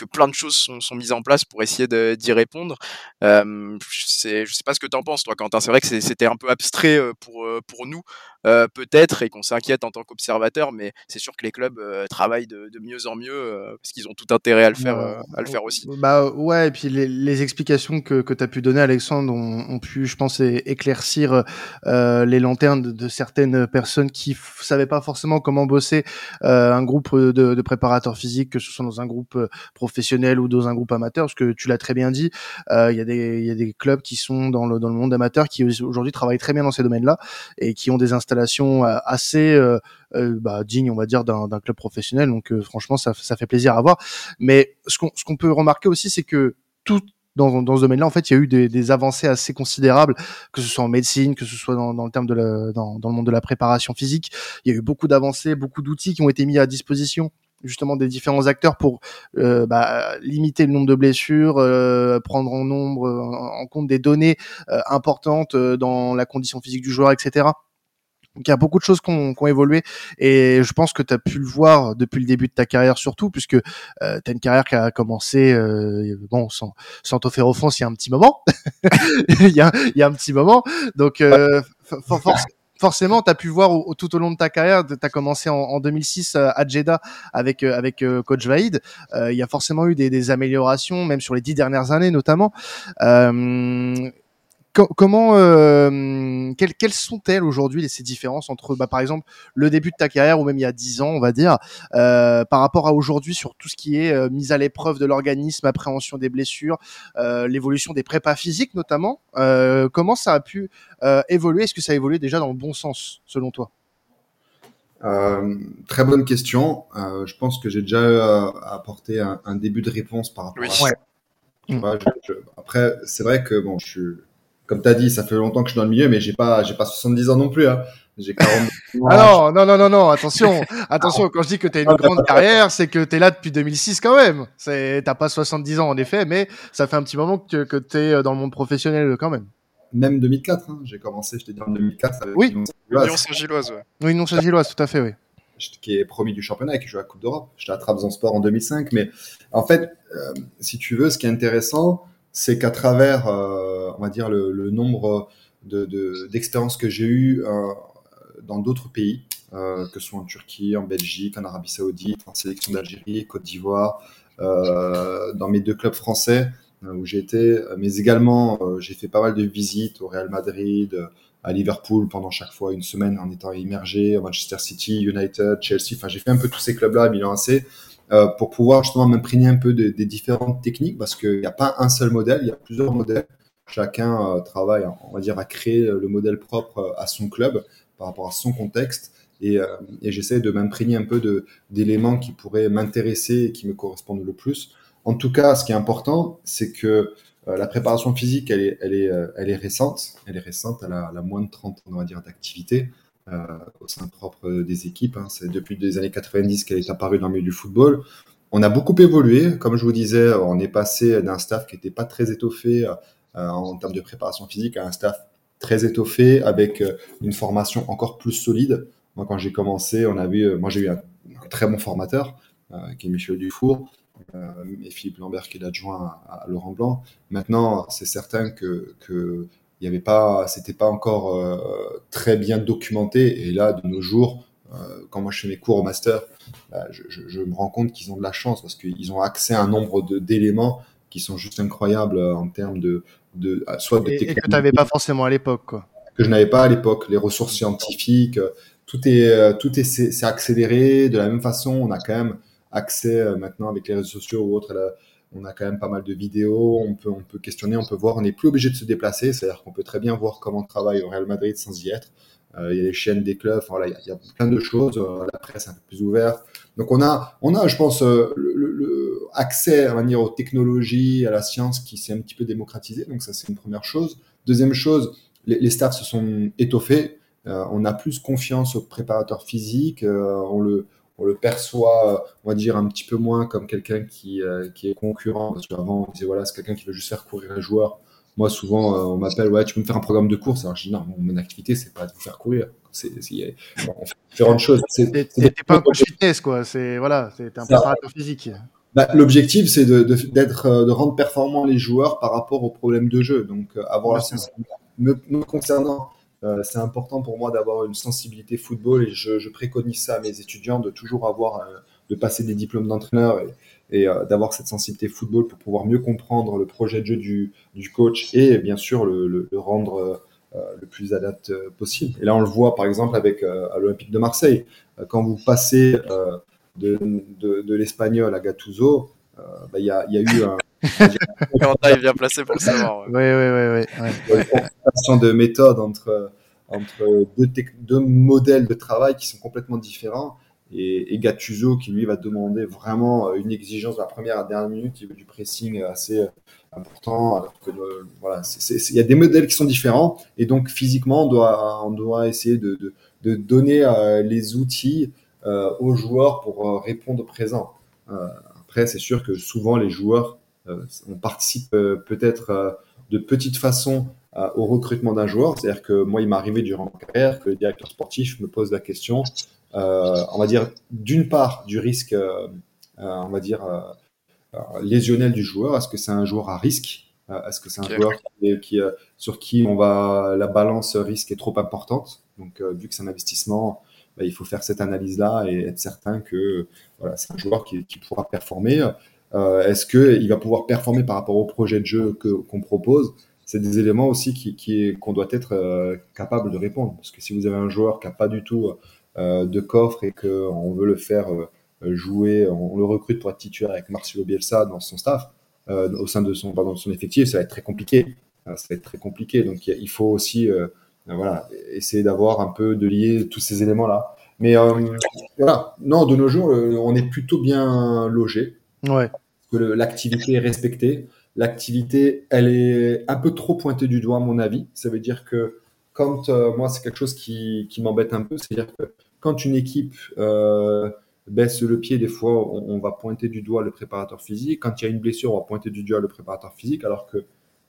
que plein de choses sont, sont mises en place pour essayer d'y répondre. Euh, je sais pas ce que tu en penses, toi, Quentin. C'est vrai que c'était un peu abstrait pour, pour nous, euh, peut-être, et qu'on s'inquiète en tant qu'observateur, mais c'est sûr que les clubs euh, travaillent de, mieux en mieux euh, parce qu'ils ont tout intérêt à le faire, bah, à le faire aussi. Bah ouais, et puis les, explications que, que tu as pu donner, Alexandre, ont, pu, je pense, éclaircir les lanternes de, certaines personnes qui savaient pas forcément comment bosser un groupe de, de, préparateurs physiques, que ce soit dans un groupe professionnel ou dans un groupe amateur, parce que tu l'as très bien dit, il y, a des, clubs qui sont dans le, monde amateur qui aujourd'hui travaillent très bien dans ces domaines-là et qui ont des installations installation euh, assez euh, euh, bah, digne, on va dire, d'un club professionnel. Donc franchement, ça, fait plaisir à voir. Mais ce qu'on peut remarquer aussi, c'est que tout dans, ce domaine-là, en fait, il y a eu des, avancées assez considérables, que ce soit en médecine, que ce soit dans, le terme de dans, le monde de la préparation physique. Il y a eu beaucoup d'avancées, beaucoup d'outils qui ont été mis à disposition justement des différents acteurs pour euh, bah, limiter le nombre de blessures, euh, prendre en nombre en compte des données euh, importantes dans la condition physique du joueur, etc. Donc il y a beaucoup de choses qui ont, évolué et je pense que tu as pu le voir depuis le début de ta carrière surtout puisque euh, tu as une carrière qui a commencé euh, bon sans sans t'offrir offense il y a un petit moment. Il y a il y a un petit moment. Donc euh, forcément, tu as pu voir tout au long de ta carrière, tu as commencé en, 2006 euh, à Jeddah avec euh, avec euh, coach Vaïd. Il y a forcément eu des, améliorations, même sur les dix dernières années notamment comment, euh, quelles, sont-elles aujourd'hui ces différences entre, bah, par exemple, le début de ta carrière ou même il y a 10 ans, on va dire, euh, par rapport à aujourd'hui sur tout ce qui est euh, mise à l'épreuve de l'organisme, appréhension des blessures, euh, l'évolution des prépas physiques notamment. Euh, comment ça a pu évoluer? Est-ce que ça a évolué déjà dans le bon sens, selon toi? Très bonne question. je pense que j'ai déjà apporté un, un, début de réponse par rapport à ça. après, c'est vrai que bon, je suis comme tu as dit, ça fait longtemps que je suis dans le milieu, mais j'ai pas, j'ai pas 70 ans non plus. Hein. J'ai 40. ah non, non, non, non, non, attention, attention. Quand je dis que tu as une grande carrière, c'est que tu es là depuis 2006 quand même. C'est, t'as pas 70 ans en effet, mais ça fait un petit moment que, que tu es dans le monde professionnel quand même. Même 2004, hein. j'ai commencé, je t'ai dit en 2004 avec oui. Union Saint-Gilloise. Ouais. Oui, Union Saint-Gilloise, tout à fait, oui. Qui est promis du championnat et qui joue à la Coupe d'Europe. J'étais à Sport en 2005, mais en fait, euh, si tu veux, ce qui est intéressant, c'est qu'à travers, euh, on va dire, le, nombre d'expériences de, que j'ai eues euh, dans d'autres pays, euh, que ce soit en Turquie, en Belgique, en Arabie Saoudite, en sélection d'Algérie, Côte d'Ivoire, dans mes deux clubs français où j'ai été, mais également j'ai fait pas mal de visites au Real Madrid, à Liverpool pendant chaque fois une semaine en étant immergé, à Manchester City, United, Chelsea, enfin j'ai fait un peu tous ces clubs-là Milan AC euh, pour pouvoir justement m'imprégner un peu des différentes techniques parce qu'il n'y a pas un seul modèle, il y a plusieurs modèles. Chacun euh, travaille, on va dire, à créer le modèle propre euh, à son club par rapport à son contexte. Et, et j'essaie de m'imprégner un peu d'éléments qui pourraient m'intéresser et qui me correspondent le plus. En tout cas, ce qui est important, c'est que la préparation physique, elle est, elle est, elle est récente. Elle est récente, elle a, elle moins de 30 ans, on va dire, d'activité. Euh, au sein propre des équipes. Hein. C'est depuis les années 90 qu'elle est apparue dans le milieu du football. On a beaucoup évolué. Comme je vous disais, on est passé d'un staff qui n'était pas très étoffé euh, en termes de préparation physique à un staff très étoffé avec euh, une formation encore plus solide. Moi, quand j'ai commencé, on a vu, moi j'ai eu un, très bon formateur qui est Michel Dufour et Philippe Lambert qui est l'adjoint à, Laurent Blanc. Maintenant, c'est certain que il y avait pas, c'était pas encore euh, très bien documenté. Et là, de nos jours, euh, quand moi je fais mes cours au master, bah, je, je, je, me rends compte qu'ils ont de la chance parce qu'ils ont accès à un nombre d'éléments qui sont juste incroyables euh, en termes de, de soit de et, et que tu n'avais pas forcément à l'époque, quoi. Que je n'avais pas à l'époque. Les ressources scientifiques, tout est, tout est, c'est accéléré. De la même façon, on a quand même accès maintenant avec les réseaux sociaux ou autres on a quand même pas mal de vidéos, on peut, on peut questionner, on peut voir, on n'est plus obligé de se déplacer, c'est-à-dire qu'on peut très bien voir comment travaille au Real Madrid sans y être. Euh, il y a les chaînes des clubs, il, y a, plein de choses, euh, la presse est un peu plus ouverte. Donc on a, on a je pense, euh, le, accès à dire, aux technologies, à la science qui s'est un petit peu démocratisé, donc ça c'est une première chose. Deuxième chose, les, les staffs se sont étoffés, on a plus confiance aux préparateurs physiques, on le on le perçoit, on va dire, un petit peu moins comme quelqu'un qui, euh, qui est concurrent. Parce qu'avant, on disait, voilà, c'est quelqu'un qui veut juste faire courir les joueurs. Moi, souvent, euh, on m'appelle, ouais, tu peux me faire un programme de course. Alors, je dis, non, mon activité, c'est pas de faire courir. C'est, on fait différentes choses. T'es pas un coach fitness, quoi. C'est, voilà, c'est un préparateur physique. bah, L'objectif, c'est de, de, d'être, euh, de rendre performants les joueurs par rapport aux problèmes de jeu. Donc, avoir la sensibilité. Me, concernant, euh, c'est important pour moi d'avoir une sensibilité football et je, je, préconise ça à mes étudiants de toujours avoir, de passer des diplômes d'entraîneur et, et d'avoir cette sensibilité football pour pouvoir mieux comprendre le projet de jeu du, du coach et bien sûr le, le, le rendre le plus adapté possible. Et là, on le voit par exemple avec à l'Olympique de Marseille. Quand vous passez de, de, de l'espagnol à Gattuso, euh, bah, il y, a, y, a, eu un. il est bien placé pour le savoir. Oui, oui, oui. Une de méthode entre, entre deux, deux, modèles de travail qui sont complètement différents. Et, et, Gattuso qui lui va demander vraiment une exigence de la première à la dernière minute, il veut du pressing assez important. Alors que voilà, il y a des modèles qui sont différents et donc physiquement on doit, on doit essayer de, de, de donner euh, les outils euh, aux joueurs pour euh, répondre présent. Euh, après, c'est sûr que souvent les joueurs, on participe peut-être de petite façon au recrutement d'un joueur. C'est-à-dire que moi, il m'est arrivé durant ma carrière que le directeur sportif me pose la question, euh, on va dire, d'une part, du risque, euh, on va dire, euh, lésionnel du joueur. Est-ce que c'est un joueur à risque? Est-ce que c'est un joueur qui, qui sur qui on va la balance risque est trop importante? Donc, vu que c'est un investissement, bah, il faut faire cette analyse-là et être certain que c'est un joueur qui, pourra performer. Euh, Est-ce qu'il va pouvoir performer par rapport au projet de jeu qu'on propose? C'est des éléments aussi qu'on qui, doit être euh, capable de répondre. Parce que si vous avez un joueur qui n'a pas du tout euh, de coffre et qu'on veut le faire jouer, on le recrute pour être titulaire avec Marcelo Bielsa dans son staff, au sein de son, pardon, de son effectif, ça va être très compliqué. ça va être très compliqué. Donc il faut aussi voilà, essayer d'avoir un peu de lier tous ces éléments-là. Mais euh, voilà, non, de nos jours, euh, on est plutôt bien logé. Ouais. Que l'activité est respectée. L'activité, elle est un peu trop pointée du doigt, à mon avis. Ça veut dire que quand moi, c'est quelque chose qui, qui m'embête un peu, c'est-à-dire que quand une équipe euh, baisse le pied, des fois, on, on, va pointer du doigt le préparateur physique. Quand il y a une blessure, on va pointer du doigt le préparateur physique, alors que,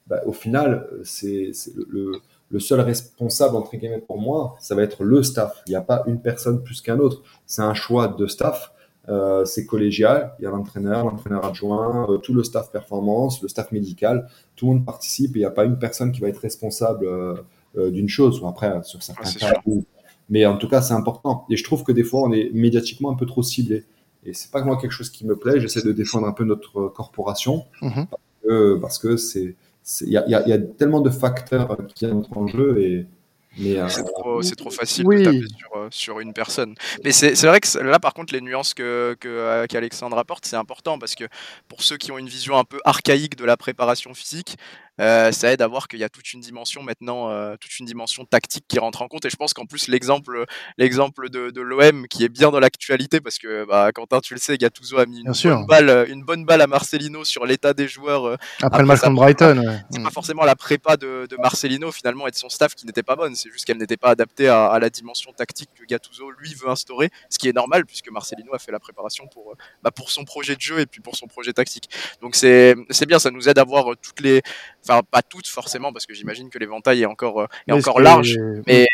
bah, au final, c'est le, le, le seul responsable, entre guillemets, pour moi, ça va être le staff. Il n'y a pas une personne plus qu'un autre. C'est un choix de staff. Euh, c'est collégial. Il y a l'entraîneur, l'entraîneur adjoint, euh, tout le staff performance, le staff médical. Tout le monde participe. Et il n'y a pas une personne qui va être responsable euh, euh d'une chose. Ou après, sur certains cas. Mais en tout cas, c'est important. Et je trouve que des fois, on est médiatiquement un peu trop ciblé. Et c'est pas moi quelque chose qui me plaît. J'essaie de défendre un peu notre corporation mmh. parce que c'est il y a, y, y a, tellement de facteurs qui entrent en jeu et euh, c'est trop, trop, facile de taper sur, euh, sur, une personne. Mais c'est vrai que là, par contre, les nuances que qu'Alexandre que, apporte, c'est important parce que pour ceux qui ont une vision un peu archaïque de la préparation physique, euh, ça aide à voir qu'il y a toute une dimension maintenant, euh, toute une dimension tactique qui rentre en compte. Et je pense qu'en plus l'exemple, l'exemple de, de l'OM qui est bien dans l'actualité parce que bah, Quentin, tu le sais, Gattuso a mis une bonne, balle, une bonne balle à Marcelino sur l'état des joueurs euh, après, le match contre Brighton. Ouais. C'est pas forcément la prépa de, de, Marcelino finalement et de son staff qui n'était pas bonne. C'est juste qu'elle n'était pas adaptée à, à, la dimension tactique que Gattuso lui veut instaurer, ce qui est normal puisque Marcelino a fait la préparation pour, bah, pour son projet de jeu et puis pour son projet tactique. Donc c'est bien, ça nous aide à voir toutes les enfin pas toutes forcément parce que j'imagine que l'éventail est encore euh, est encore large, mais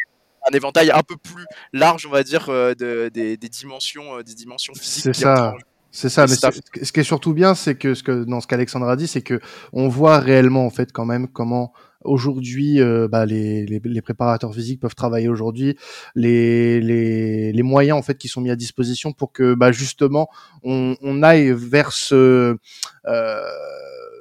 un éventail un peu plus large, on va dire, euh, de, des, des, dimensions, euh, des dimensions physiques. C'est ça. C'est ça, mais ce qui est surtout bien, c'est que ce que dans ce qu'Alexandre a dit, c'est que on voit réellement en fait quand même comment aujourd'hui euh, bah, les, les, les, préparateurs physiques peuvent travailler aujourd'hui, les, les, les, moyens en fait qui sont mis à disposition pour que bah, justement on, on aille vers ce euh,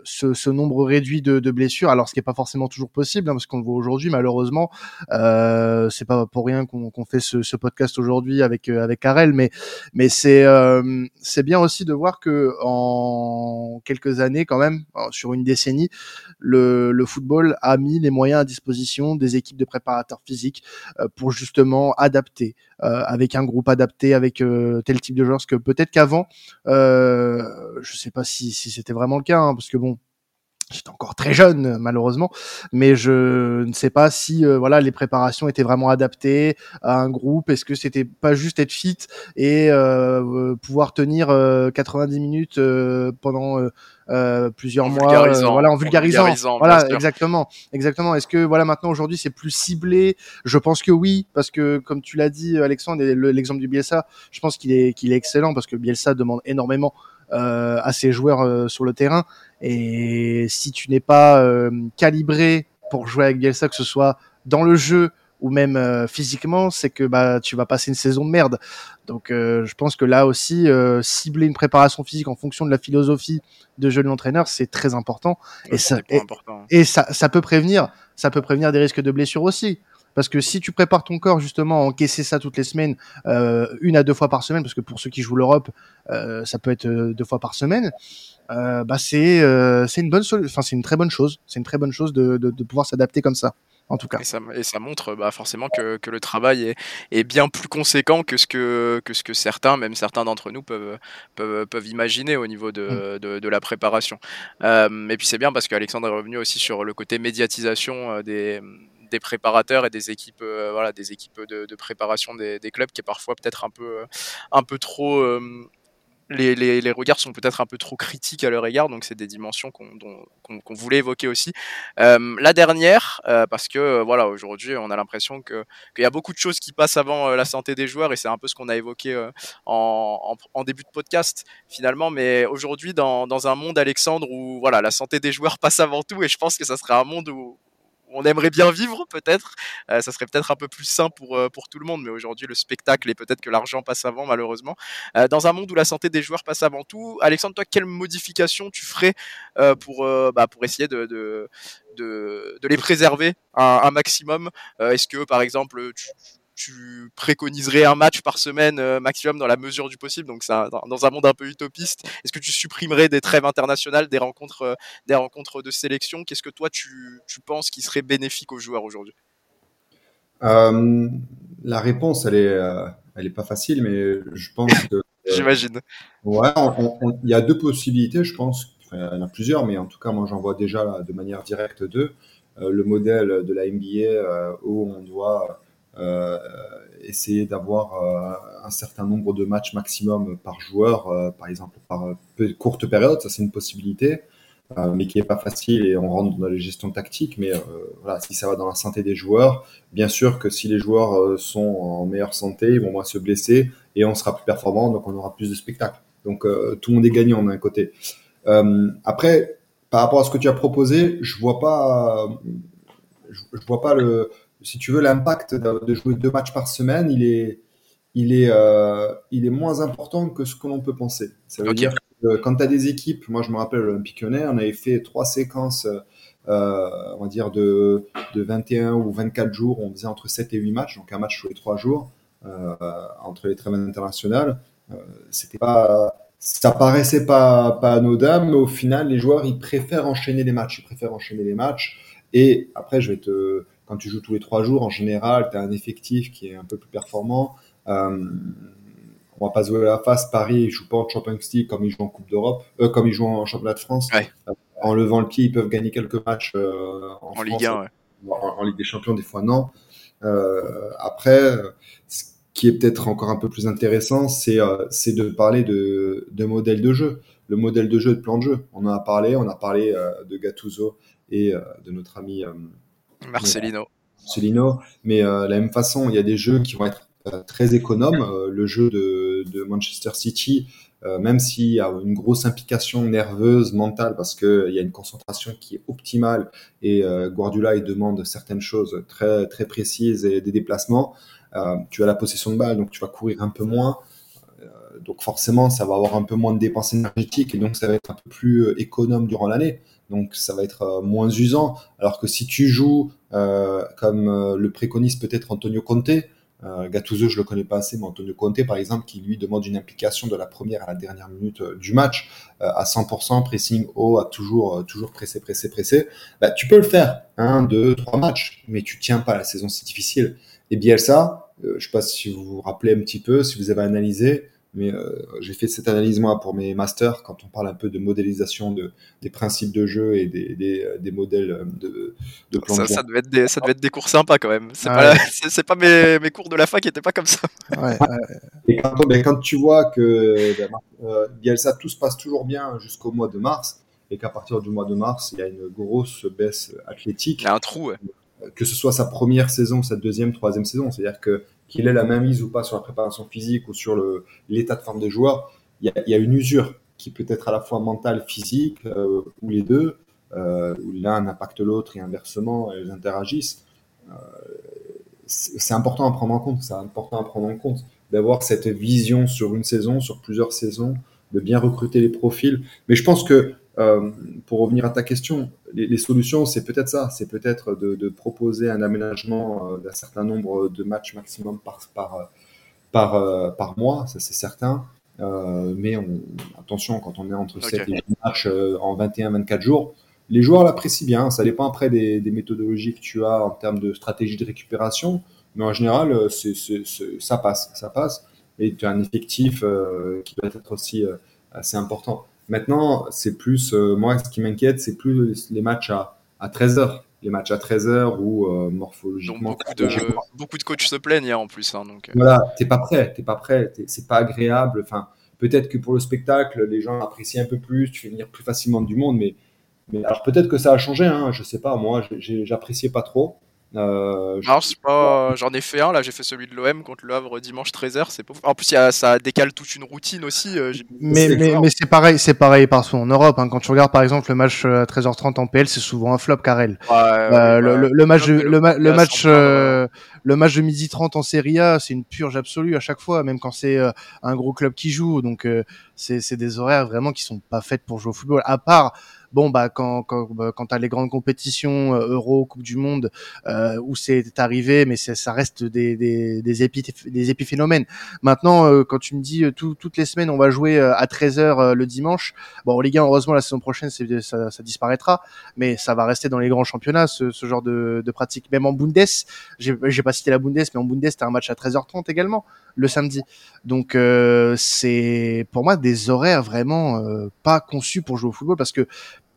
ce, ce, nombre réduit de, de, blessures. Alors, ce qui n'est pas forcément toujours possible, hein, parce qu'on le voit aujourd'hui, malheureusement. Euh, c'est pas pour rien qu'on fait ce, ce podcast aujourd'hui avec euh, avec Karel, mais mais c'est euh, c'est bien aussi de voir que en quelques années, quand même, sur une décennie, le, le football a mis les moyens à disposition des équipes de préparateurs physiques euh, pour justement adapter euh, avec un groupe adapté, avec euh, tel type de joueurs. Parce que peut-être qu'avant, euh, je sais pas si, si c'était vraiment le cas, hein, parce que bon, J'étais encore très jeune, malheureusement, mais je ne sais pas si euh, voilà les préparations étaient vraiment adaptées à un groupe. Est-ce que c'était pas juste être fit et euh, pouvoir tenir 90 minutes pendant euh, plusieurs mois, euh, voilà, en vulgarisant. voilà, exactement, exactement. Est-ce que voilà maintenant aujourd'hui c'est plus ciblé? Je pense que oui, parce que comme tu l'as dit, Alexandre, l'exemple du Bielsa, je pense qu'il est qu'il est excellent parce que Bielsa demande énormément à ses joueurs sur le terrain. Et si tu n'es pas calibré pour jouer avec Bielsa, que ce soit dans le jeu ou même euh, physiquement, c'est que bah tu vas passer une saison de merde. Donc euh, je pense que là aussi euh, cibler une préparation physique en fonction de la philosophie de jeu de l'entraîneur, c'est très important et ça et, ça ça peut prévenir ça peut prévenir des risques de blessures aussi. Parce que si tu prépares ton corps justement à encaisser ça toutes les semaines, une à deux fois par semaine, parce que pour ceux qui jouent l'Europe, ça peut être deux fois par semaine, bah c'est c'est une bonne enfin c'est une très bonne chose, c'est une très bonne chose de, de, de pouvoir s'adapter comme ça en tout cas. Et ça, et ça montre bah, forcément que, que, le travail est, est, bien plus conséquent que ce que, que, ce que certains, même certains d'entre nous, peuvent, peuvent, peuvent, imaginer au niveau de, mm. de, de la préparation. Euh, et puis c'est bien parce qu'Alexandre est revenu aussi sur le côté médiatisation euh, des des préparateurs et des équipes euh, voilà des équipes de, préparation des, clubs qui est parfois peut-être un peu un peu trop les, les, regards sont peut-être un peu trop critiques à leur égard, donc c'est des dimensions qu'on voulait évoquer aussi. Euh, la dernière, euh, parce que euh, voilà, aujourd'hui, on a l'impression qu'il y a beaucoup de choses qui passent avant la santé des joueurs, et c'est un peu ce qu'on a évoqué en, début de podcast finalement. Mais aujourd'hui, dans, dans un monde, Alexandre, où voilà, la santé des joueurs passe avant tout, et je pense que ça serait un monde où, on aimerait bien vivre peut-être. Euh, ça serait peut-être un peu plus sain pour, euh, pour tout le monde, mais aujourd'hui le spectacle et peut-être que l'argent passe avant malheureusement. Euh, dans un monde où la santé des joueurs passe avant tout, Alexandre, toi, quelle modification tu ferais pour, bah, pour essayer de, les préserver un, un maximum? Est-ce que par exemple tu, tu préconiserais un match par semaine euh, maximum dans la mesure du possible, donc ça, dans, un monde un peu utopiste. Est-ce que tu supprimerais des trêves internationales, des rencontres, euh, des rencontres de sélection? Qu'est-ce que toi tu, tu, penses qui serait bénéfique aux joueurs aujourd'hui? Euh, La réponse, elle est, elle est pas facile, mais je pense que. J'imagine. Ouais, il y a deux possibilités, je pense. il y en a plusieurs, mais en tout cas, moi j'en vois déjà de manière directe deux. le modèle de la NBA où on doit essayer d'avoir euh, un certain nombre de matchs maximum par joueur, euh, par exemple par courte période, ça c'est une possibilité. mais qui est pas facile et on rentre dans les gestions tactiques. Mais voilà, si ça va dans la santé des joueurs, bien sûr que si les joueurs sont en meilleure santé, ils vont moins se blesser et on sera plus performant, donc on aura plus de spectacles. Donc tout le monde est gagnant d'un côté. après, par rapport à ce que tu as proposé, je vois pas, je vois pas le, si tu veux, l'impact de, jouer deux matchs par semaine, il est, il est, euh, il est moins important que ce que l'on peut penser. Ça veut dire que quand tu as des équipes, moi je me rappelle l'Olympique Lyonnais, on avait fait trois séquences, euh, on va dire de, de 21 ou 24 jours, on faisait entre 7 et 8 matchs, donc un match tous les trois jours, euh, entre les trêves internationales. C'était pas, ça paraissait pas, pas anodin, mais au final, les joueurs, ils préfèrent enchaîner les matchs, ils préfèrent enchaîner les matchs. Et après, je vais te, quand tu joues tous les trois jours, en général, tu as un effectif qui est un peu plus performant. Euh, on va pas jouer à la face. Paris, ils jouent pas en Champions League comme ils jouent en Coupe d'Europe, euh, comme ils jouent en Championnat de France. Euh, en levant le pied, ils peuvent gagner quelques matchs euh, en, Ligue 1, en, Ligue des Champions, des fois non. après, ce qui est peut-être encore un peu plus intéressant, c'est c'est de parler de, de modèle de jeu. Le modèle de jeu, de plan de jeu. On en a parlé, on a parlé de Gattuso et de notre ami Marcelino. Marcelino, mais euh, de la même façon, il y a des jeux qui vont être euh, très économes. Euh, le jeu de, Manchester City, même s'il y a une grosse implication nerveuse, mentale, parce qu'il y a une concentration qui est optimale et Guardiola demande certaines choses très très précises et des déplacements. tu as la possession de balle, donc tu vas courir un peu moins. donc forcément, ça va avoir un peu moins de dépenses énergétiques et donc ça va être un peu plus économe durant l'année donc ça va être euh, moins usant. Alors que si tu joues euh, comme euh, le préconise peut-être Antonio Conte, euh, Gattuso je le connais pas assez, mais Antonio Conte par exemple qui lui demande une implication de la première à la dernière minute du match à 100%, pressing haut, à toujours toujours pressé, pressé, pressé, bah, tu peux le faire, un, deux, trois matchs, mais tu tiens pas la saison, c'est difficile. Et Bielsa, je sais pas si vous vous rappelez un petit peu, si vous avez analysé, mais euh, j'ai fait cette analyse moi pour mes masters quand on parle un peu de modélisation de, des principes de jeu et des, des, euh, des modèles euh, de, de plan ça, de ça, devait être des, ça devait être des cours sympas quand même. C'est pas, c'est, pas mes, mes, cours de la fac qui étaient pas comme ça. Ouais, et quand, ben, quand, tu vois que ben, euh, Bielsa, tout se passe toujours bien jusqu'au mois de mars et qu'à partir du mois de mars, il y a une grosse baisse athlétique. Il y a un trou, ouais. Que ce soit sa première saison, sa deuxième, troisième saison. C'est-à-dire que qu'il ait la main mise ou pas sur la préparation physique ou sur l'état de forme des joueurs, il y, a, une usure. qui peut être à la fois mental, physique, ou les deux, où l'un impacte l'autre et inversement, elles interagissent. c'est important à prendre en compte. C'est important à prendre en compte d'avoir cette vision sur une saison, sur plusieurs saisons, de bien recruter les profils. Mais je pense que, euh, pour revenir à ta question, les, solutions, c'est peut-être ça, c'est peut-être de, proposer un aménagement euh, d'un certain nombre de matchs maximum par, par, par, euh, par mois, ça c'est certain. mais on, attention, quand on est entre 7 et 8 matchs en 21-24 jours, les joueurs l'apprécient bien. Ça dépend après des, des, méthodologies que tu as en termes de stratégie de récupération. Mais en général, ça passe, ça passe et tu as un effectif qui doit être aussi assez important. Maintenant, c'est plus, euh, moi, ce qui m'inquiète, c'est plus les matchs à, à 13 heures les matchs à 13 heures ou morphologiquement. beaucoup, de, beaucoup de coachs se plaignent hein, en plus. Hein, donc... Voilà, t'es pas prêt, t'es pas prêt, c'est pas agréable. Enfin, peut-être que pour le spectacle, les gens apprécient un peu plus, tu fais venir plus facilement du monde, mais, mais alors peut-être que ça a changé, hein, je sais pas. Moi, j'appréciais pas trop. Euh, pas... J'en ai fait un, là j'ai fait celui de l'OM contre le Havre dimanche 13h. C'est pas... En plus, y a... ça décale toute une routine aussi. Euh, mais, mais, mais c'est pareil, c'est pareil partout en Europe. Hein. Quand tu regardes par exemple le match euh, à 13h30 en PL, c'est souvent un flop Carrel. Euh, le, le, match, le, le, match, le match de midi 30 en Serie A, c'est une purge absolue à chaque fois, même quand c'est un gros club qui joue. Donc c'est des horaires vraiment qui sont pas faites pour jouer au football. À part bon bah quand quand bah, quand les grandes compétitions euh, Euro, Coupe du Monde euh, où c'est arrivé, mais ça reste des des des, des épiphénomènes. Maintenant, euh, quand tu me dis toutes les semaines on va jouer à 13h le dimanche, bon Ligue 1 heureusement la saison prochaine ça, disparaîtra, mais ça va rester dans les grands championnats ce, genre de, de pratique. Même en Bundes, j'ai pas cité la Bundes, mais en Bundes t'as un match à 13h30 également le samedi. Donc c'est pour moi des horaires vraiment pas conçus pour jouer au football parce que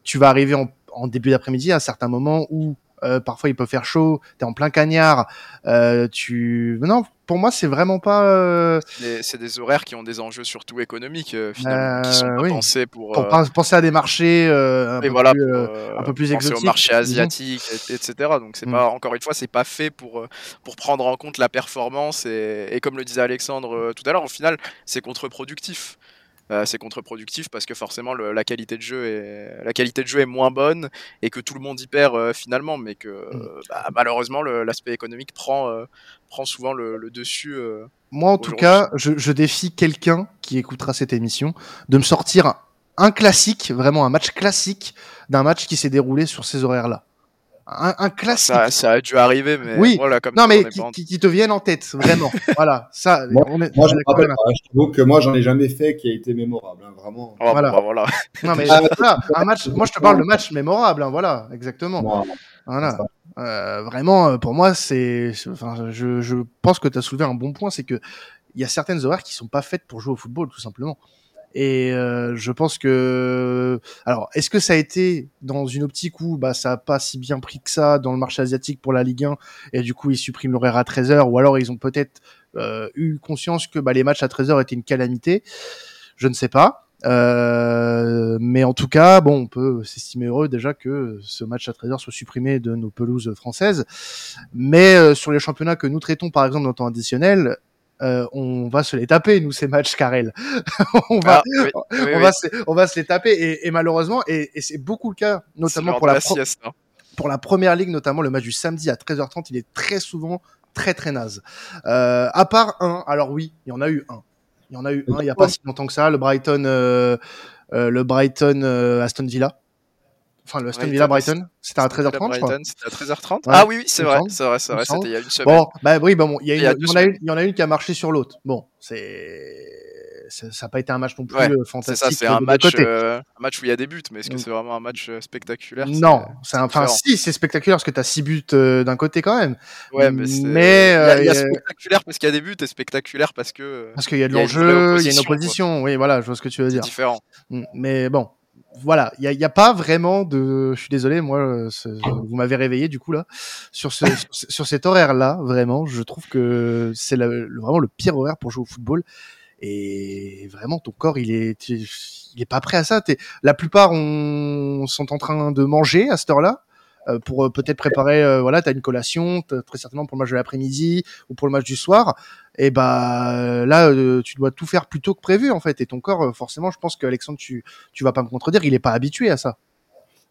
tu vas arriver en, en début d'après-midi à un certain moment où euh, parfois il peut faire chaud, t'es en plein cagnard, euh, tu non pour moi c'est vraiment pas. Euh... C'est des horaires qui ont des enjeux surtout économiques euh, finalement, qui sont oui. pensés pour. Pour penser à des marchés un, peu voilà, plus, un peu plus exotiques. au marché asiatique, etc. Donc c'est mm. pas encore une fois c'est pas fait pour pour prendre en compte la performance et, et comme le disait Alexandre tout à l'heure, au final c'est contre-productif. Euh, c'est contre-productif parce que forcément la qualité de jeu est la qualité de jeu est moins bonne et que tout le monde y perd euh, finalement, mais que mm. bah, malheureusement l'aspect économique prend euh, prend souvent le, dessus. Moi en tout cas, je, je défie quelqu'un qui écoutera cette émission de me sortir un classique, vraiment un match classique d'un match qui s'est déroulé sur ces horaires-là un, classique. Ça, a dû arriver, mais oui. Voilà, comme non, mais qui, qui, te viennent en tête, vraiment. voilà, ça. Moi, on est, moi je, rappelle, je trouve que moi, j'en ai jamais fait qui a été mémorable, hein, vraiment. Oh, voilà. Bah, voilà. Non, mais voilà, un match. Moi, je te parle de match mémorable, hein, voilà, exactement. Voilà. Euh, vraiment, euh, pour moi, c'est. Enfin, je, je pense que tu as soulevé un bon point, c'est que il y a certaines horaires qui sont pas faites pour jouer au football, tout simplement. Et euh, je pense que, alors, est-ce que ça a été dans une optique où bah ça a pas si bien pris que ça dans le marché asiatique pour la Ligue 1 et du coup ils suppriment l'horaire à 13h ou alors ils ont peut-être euh, eu conscience que bah, les matchs à 13h étaient une calamité? Je ne sais pas. Euh, mais en tout cas, bon, on peut s'estimer heureux déjà que ce match à 13h soit supprimé de nos pelouses françaises. Mais euh, sur les championnats que nous traitons, par exemple, dans le temps additionnel, euh, on va se les taper nous ces matchs Carrel. on va, ah, on, va se, on va se les taper et, et malheureusement et, et c'est beaucoup le cas notamment pour la, hein. pour la première ligue notamment le match du samedi à 13h30 il est très souvent très très naze. Euh, à part un, alors oui, il y en a eu un. Il y en a eu un il y a pas si longtemps que ça, le Brighton, euh, euh le Brighton euh, Aston Villa. Enfin, le Aston Villa Brighton, c'était à 13h30, je crois. C'était à 13h30. ah oui, oui, c'est vrai, c'est vrai, c'est vrai, c'était il y a une semaine. Bon, bah oui, bah bon, il y, a une, il, y en a une, il y en a une qui a marché sur l'autre. Bon, c'est ça n'a pas été un match non plus ouais, fantastique. C'est ça, c'est un match, euh, un match où il y a des buts, mais est-ce que c'est vraiment un match euh, spectaculaire? Non, c'est enfin si c'est spectaculaire parce que tu as six buts euh, d'un côté quand même. Ouais, mais, mais il, y a, spectaculaire parce qu'il y a des buts et spectaculaire parce que parce qu'il y a de l'enjeu, il y a une opposition. Oui, voilà, je vois ce que tu veux dire. Différent. Mm, mais bon, voilà, il n'y a, a, pas vraiment de. Je suis désolé, moi, euh, vous m'avez réveillé du coup là sur ce sur, cet horaire là. Vraiment, je trouve que c'est vraiment le pire horaire pour jouer au football. Et vraiment, ton corps, il est, il est pas prêt à ça. Es, la plupart on, sont en train de manger à cette heure-là. Pour peut-être préparer. voilà, t'as une collation, très certainement pour le match de l'après-midi ou pour le match du soir. Et bah là, tu dois tout faire plus tôt que prévu en fait. Et ton corps, forcément, je pense que Alexandre, tu tu vas pas me contredire, il est pas habitué à ça.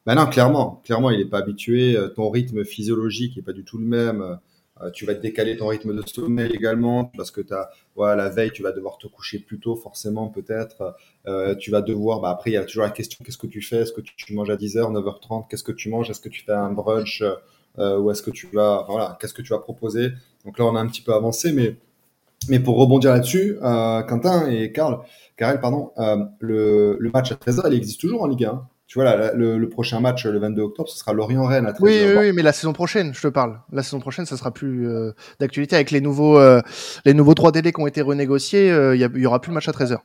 Ben non, clairement, clairement, il n'est pas habitué. Ton rythme physiologique est pas du tout le même. Euh, tu vas te décaler ton rythme de sommeil également parce que as, voilà, la veille, tu vas devoir te coucher plus tôt forcément peut-être. Euh, tu vas devoir, bah, après, il y a toujours la question, qu'est-ce que tu fais? Est-ce que tu, manges à 10h, 9h30 Qu'est-ce que tu manges? Est-ce que tu fais un brunch euh, Ou est-ce que tu vas, voilà, qu'est-ce que tu vas proposer? Donc là, on a un petit peu avancé, mais, mais pour rebondir là-dessus, Quentin et Karl, Karel, pardon, le, le match à 13h, il existe toujours en Ligue 1 tu vois, le, prochain match le 22 octobre, ce sera Lorient-Rennes à 13h. Oui, oui, oui, mais la saison prochaine, je te parle. La saison prochaine, ça sera plus euh, d'actualité avec les nouveaux, euh, les nouveaux 3 DD qui ont été renégociés. Euh, il y, aura plus le match à 13h.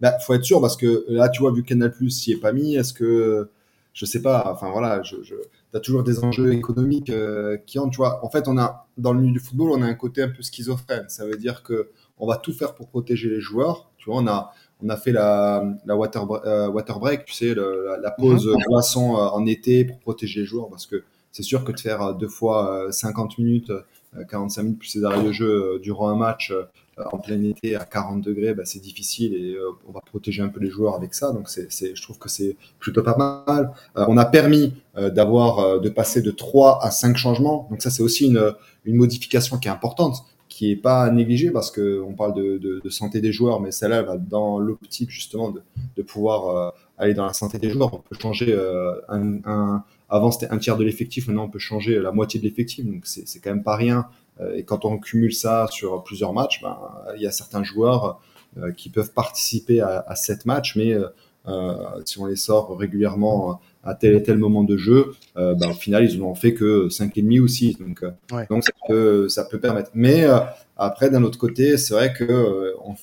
Bah, faut être sûr parce que là, tu vois, vu Canal Plus s'y est pas mis, est-ce que je sais pas. Enfin voilà, je, je as toujours des enjeux économiques qui. Tu vois, en fait, on a dans le milieu du football, on a un côté un peu schizophrène. Ça veut dire que on va tout faire pour protéger les joueurs. Tu vois, on a on a fait la, la water, euh, water break, tu sais, la, pause mhm. boisson euh, en été pour protéger les joueurs, parce que c'est sûr que de faire euh, deux fois 50 minutes, 45 minutes plus ces arrêts de jeu durant un match en plein été à 40 degrés, bah, c'est difficile et on va protéger un peu les joueurs avec ça. Donc c'est, je trouve que c'est plutôt pas mal. on a permis d'avoir de passer de 3 à 5 changements. Donc ça c'est aussi une, une modification qui est importante qui est pas négligée parce que on parle de, santé des joueurs, mais celle-là va dans l'optique justement de, pouvoir euh, aller dans la santé des joueurs. On peut changer euh, un, avant c'était un tiers de l'effectif, maintenant on peut changer la moitié de l'effectif, donc c'est quand même pas rien. Euh, et quand on cumule ça sur plusieurs matchs, ben, il y a certains joueurs qui peuvent participer à, à sept matchs, mais si on les sort régulièrement à tel et tel moment de jeu, euh, bah, au final, ils n'ont fait que 5,5 ou 6. Donc, euh, donc ça, peut, ça peut permettre. Mais euh, après, d'un autre côté, c'est vrai que on,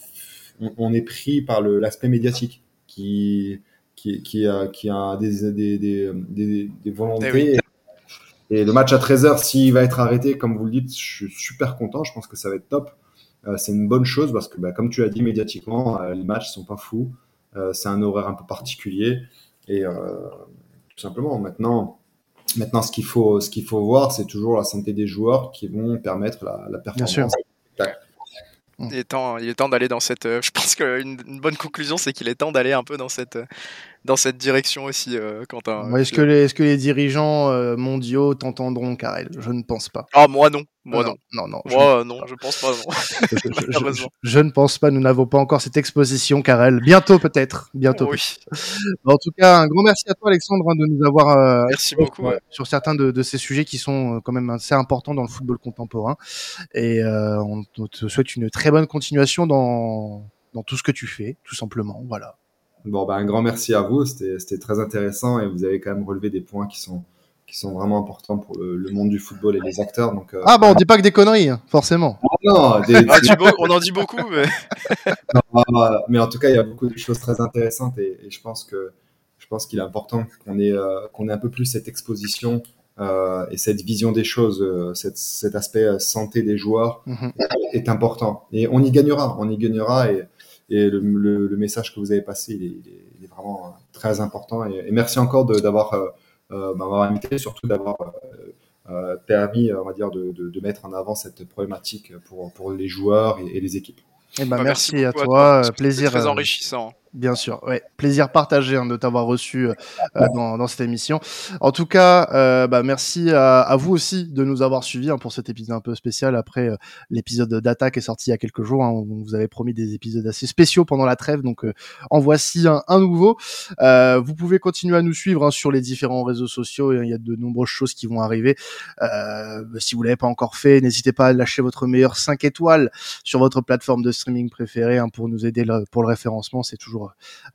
on, est pris par l'aspect médiatique qui, qui, qui, a, qui a des, des, des, des, des volontés. Eh et le match à 13h, s'il va être arrêté, comme vous le dites, je suis super content. Je pense que ça va être top. c'est une bonne chose parce que, bah, comme tu as dit, médiatiquement, les matchs sont pas fous. C'est un horaire un peu particulier. Et, tout simplement. Maintenant, maintenant ce qu'il faut, ce qu'il faut voir, c'est toujours la santé des joueurs qui vont permettre la, la performance. Bien sûr. Il est temps, il est temps d'aller dans cette. Euh, je pense qu'une une bonne conclusion, c'est qu'il est temps d'aller un peu dans cette, dans cette direction aussi, euh, Quentin. est-ce que, les, est-ce que les dirigeants euh, mondiaux t'entendront, Karel? Je ne pense pas. Ah, moi non. Moi non. Non, non. Moi non, je pense pas. Non. je, je, ne pense pas. Nous n'avons pas encore cette exposition, Karel. Bientôt peut-être. Bientôt. Oui. En tout cas, un grand merci à toi, Alexandre, hein, de nous avoir. Euh, merci beaucoup. Sur certains de, de, ces sujets qui sont quand même assez importants dans le football contemporain. Et on te souhaite une très bonne continuation dans dans tout ce que tu fais, tout simplement. Voilà. Bon, ben, un grand merci à vous. C'était très intéressant et vous avez quand même relevé des points qui sont, qui sont vraiment importants pour le, monde du football et les acteurs. Donc, euh, ah, bon, on dit pas que des conneries, hein, forcément. non, on en dit beaucoup, mais. mais en tout cas, il y a beaucoup de choses très intéressantes et, je pense que je pense qu'il est important qu'on ait, euh, qu'on ait un peu plus cette exposition euh, et cette vision des choses, euh, cet, cet aspect santé des joueurs mhm. est important. Et on y gagnera, on y gagnera et et le, le, message que vous avez passé, il est, il est, vraiment euh, très important. Et, merci encore d'avoir euh, euh, m'avoir invité, surtout d'avoir euh, permis, on va dire, de, de, de, mettre en avant cette problématique pour, pour les joueurs et, et les équipes. Eh ben, bah, merci, à toi, plaisir. Très enrichissant. Bien sûr, ouais, plaisir partagé hein, de t'avoir reçu euh, euh, dans, dans, cette émission. En tout cas, euh, bah, merci à, à, vous aussi de nous avoir suivis hein, pour cet épisode un peu spécial après euh, l'épisode d'attaque qui est sorti il y a quelques jours. Hein, on vous avait promis des épisodes assez spéciaux pendant la trêve, donc en voici un, un nouveau. vous pouvez continuer à nous suivre hein, sur les différents réseaux sociaux. Il y a de nombreuses choses qui vont arriver. si vous l'avez pas encore fait, n'hésitez pas à lâcher votre meilleur 5 étoiles sur votre plateforme de streaming préférée pour nous aider pour le référencement. C'est toujours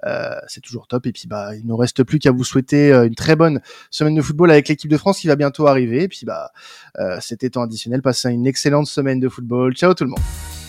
euh, c'est toujours top. Et puis bah, il ne reste plus qu'à vous souhaiter euh, une très bonne semaine de football avec l'équipe de France qui va bientôt arriver. Et puis bah, euh, c'était temps additionnel. Passez une excellente semaine de football. Ciao tout le monde.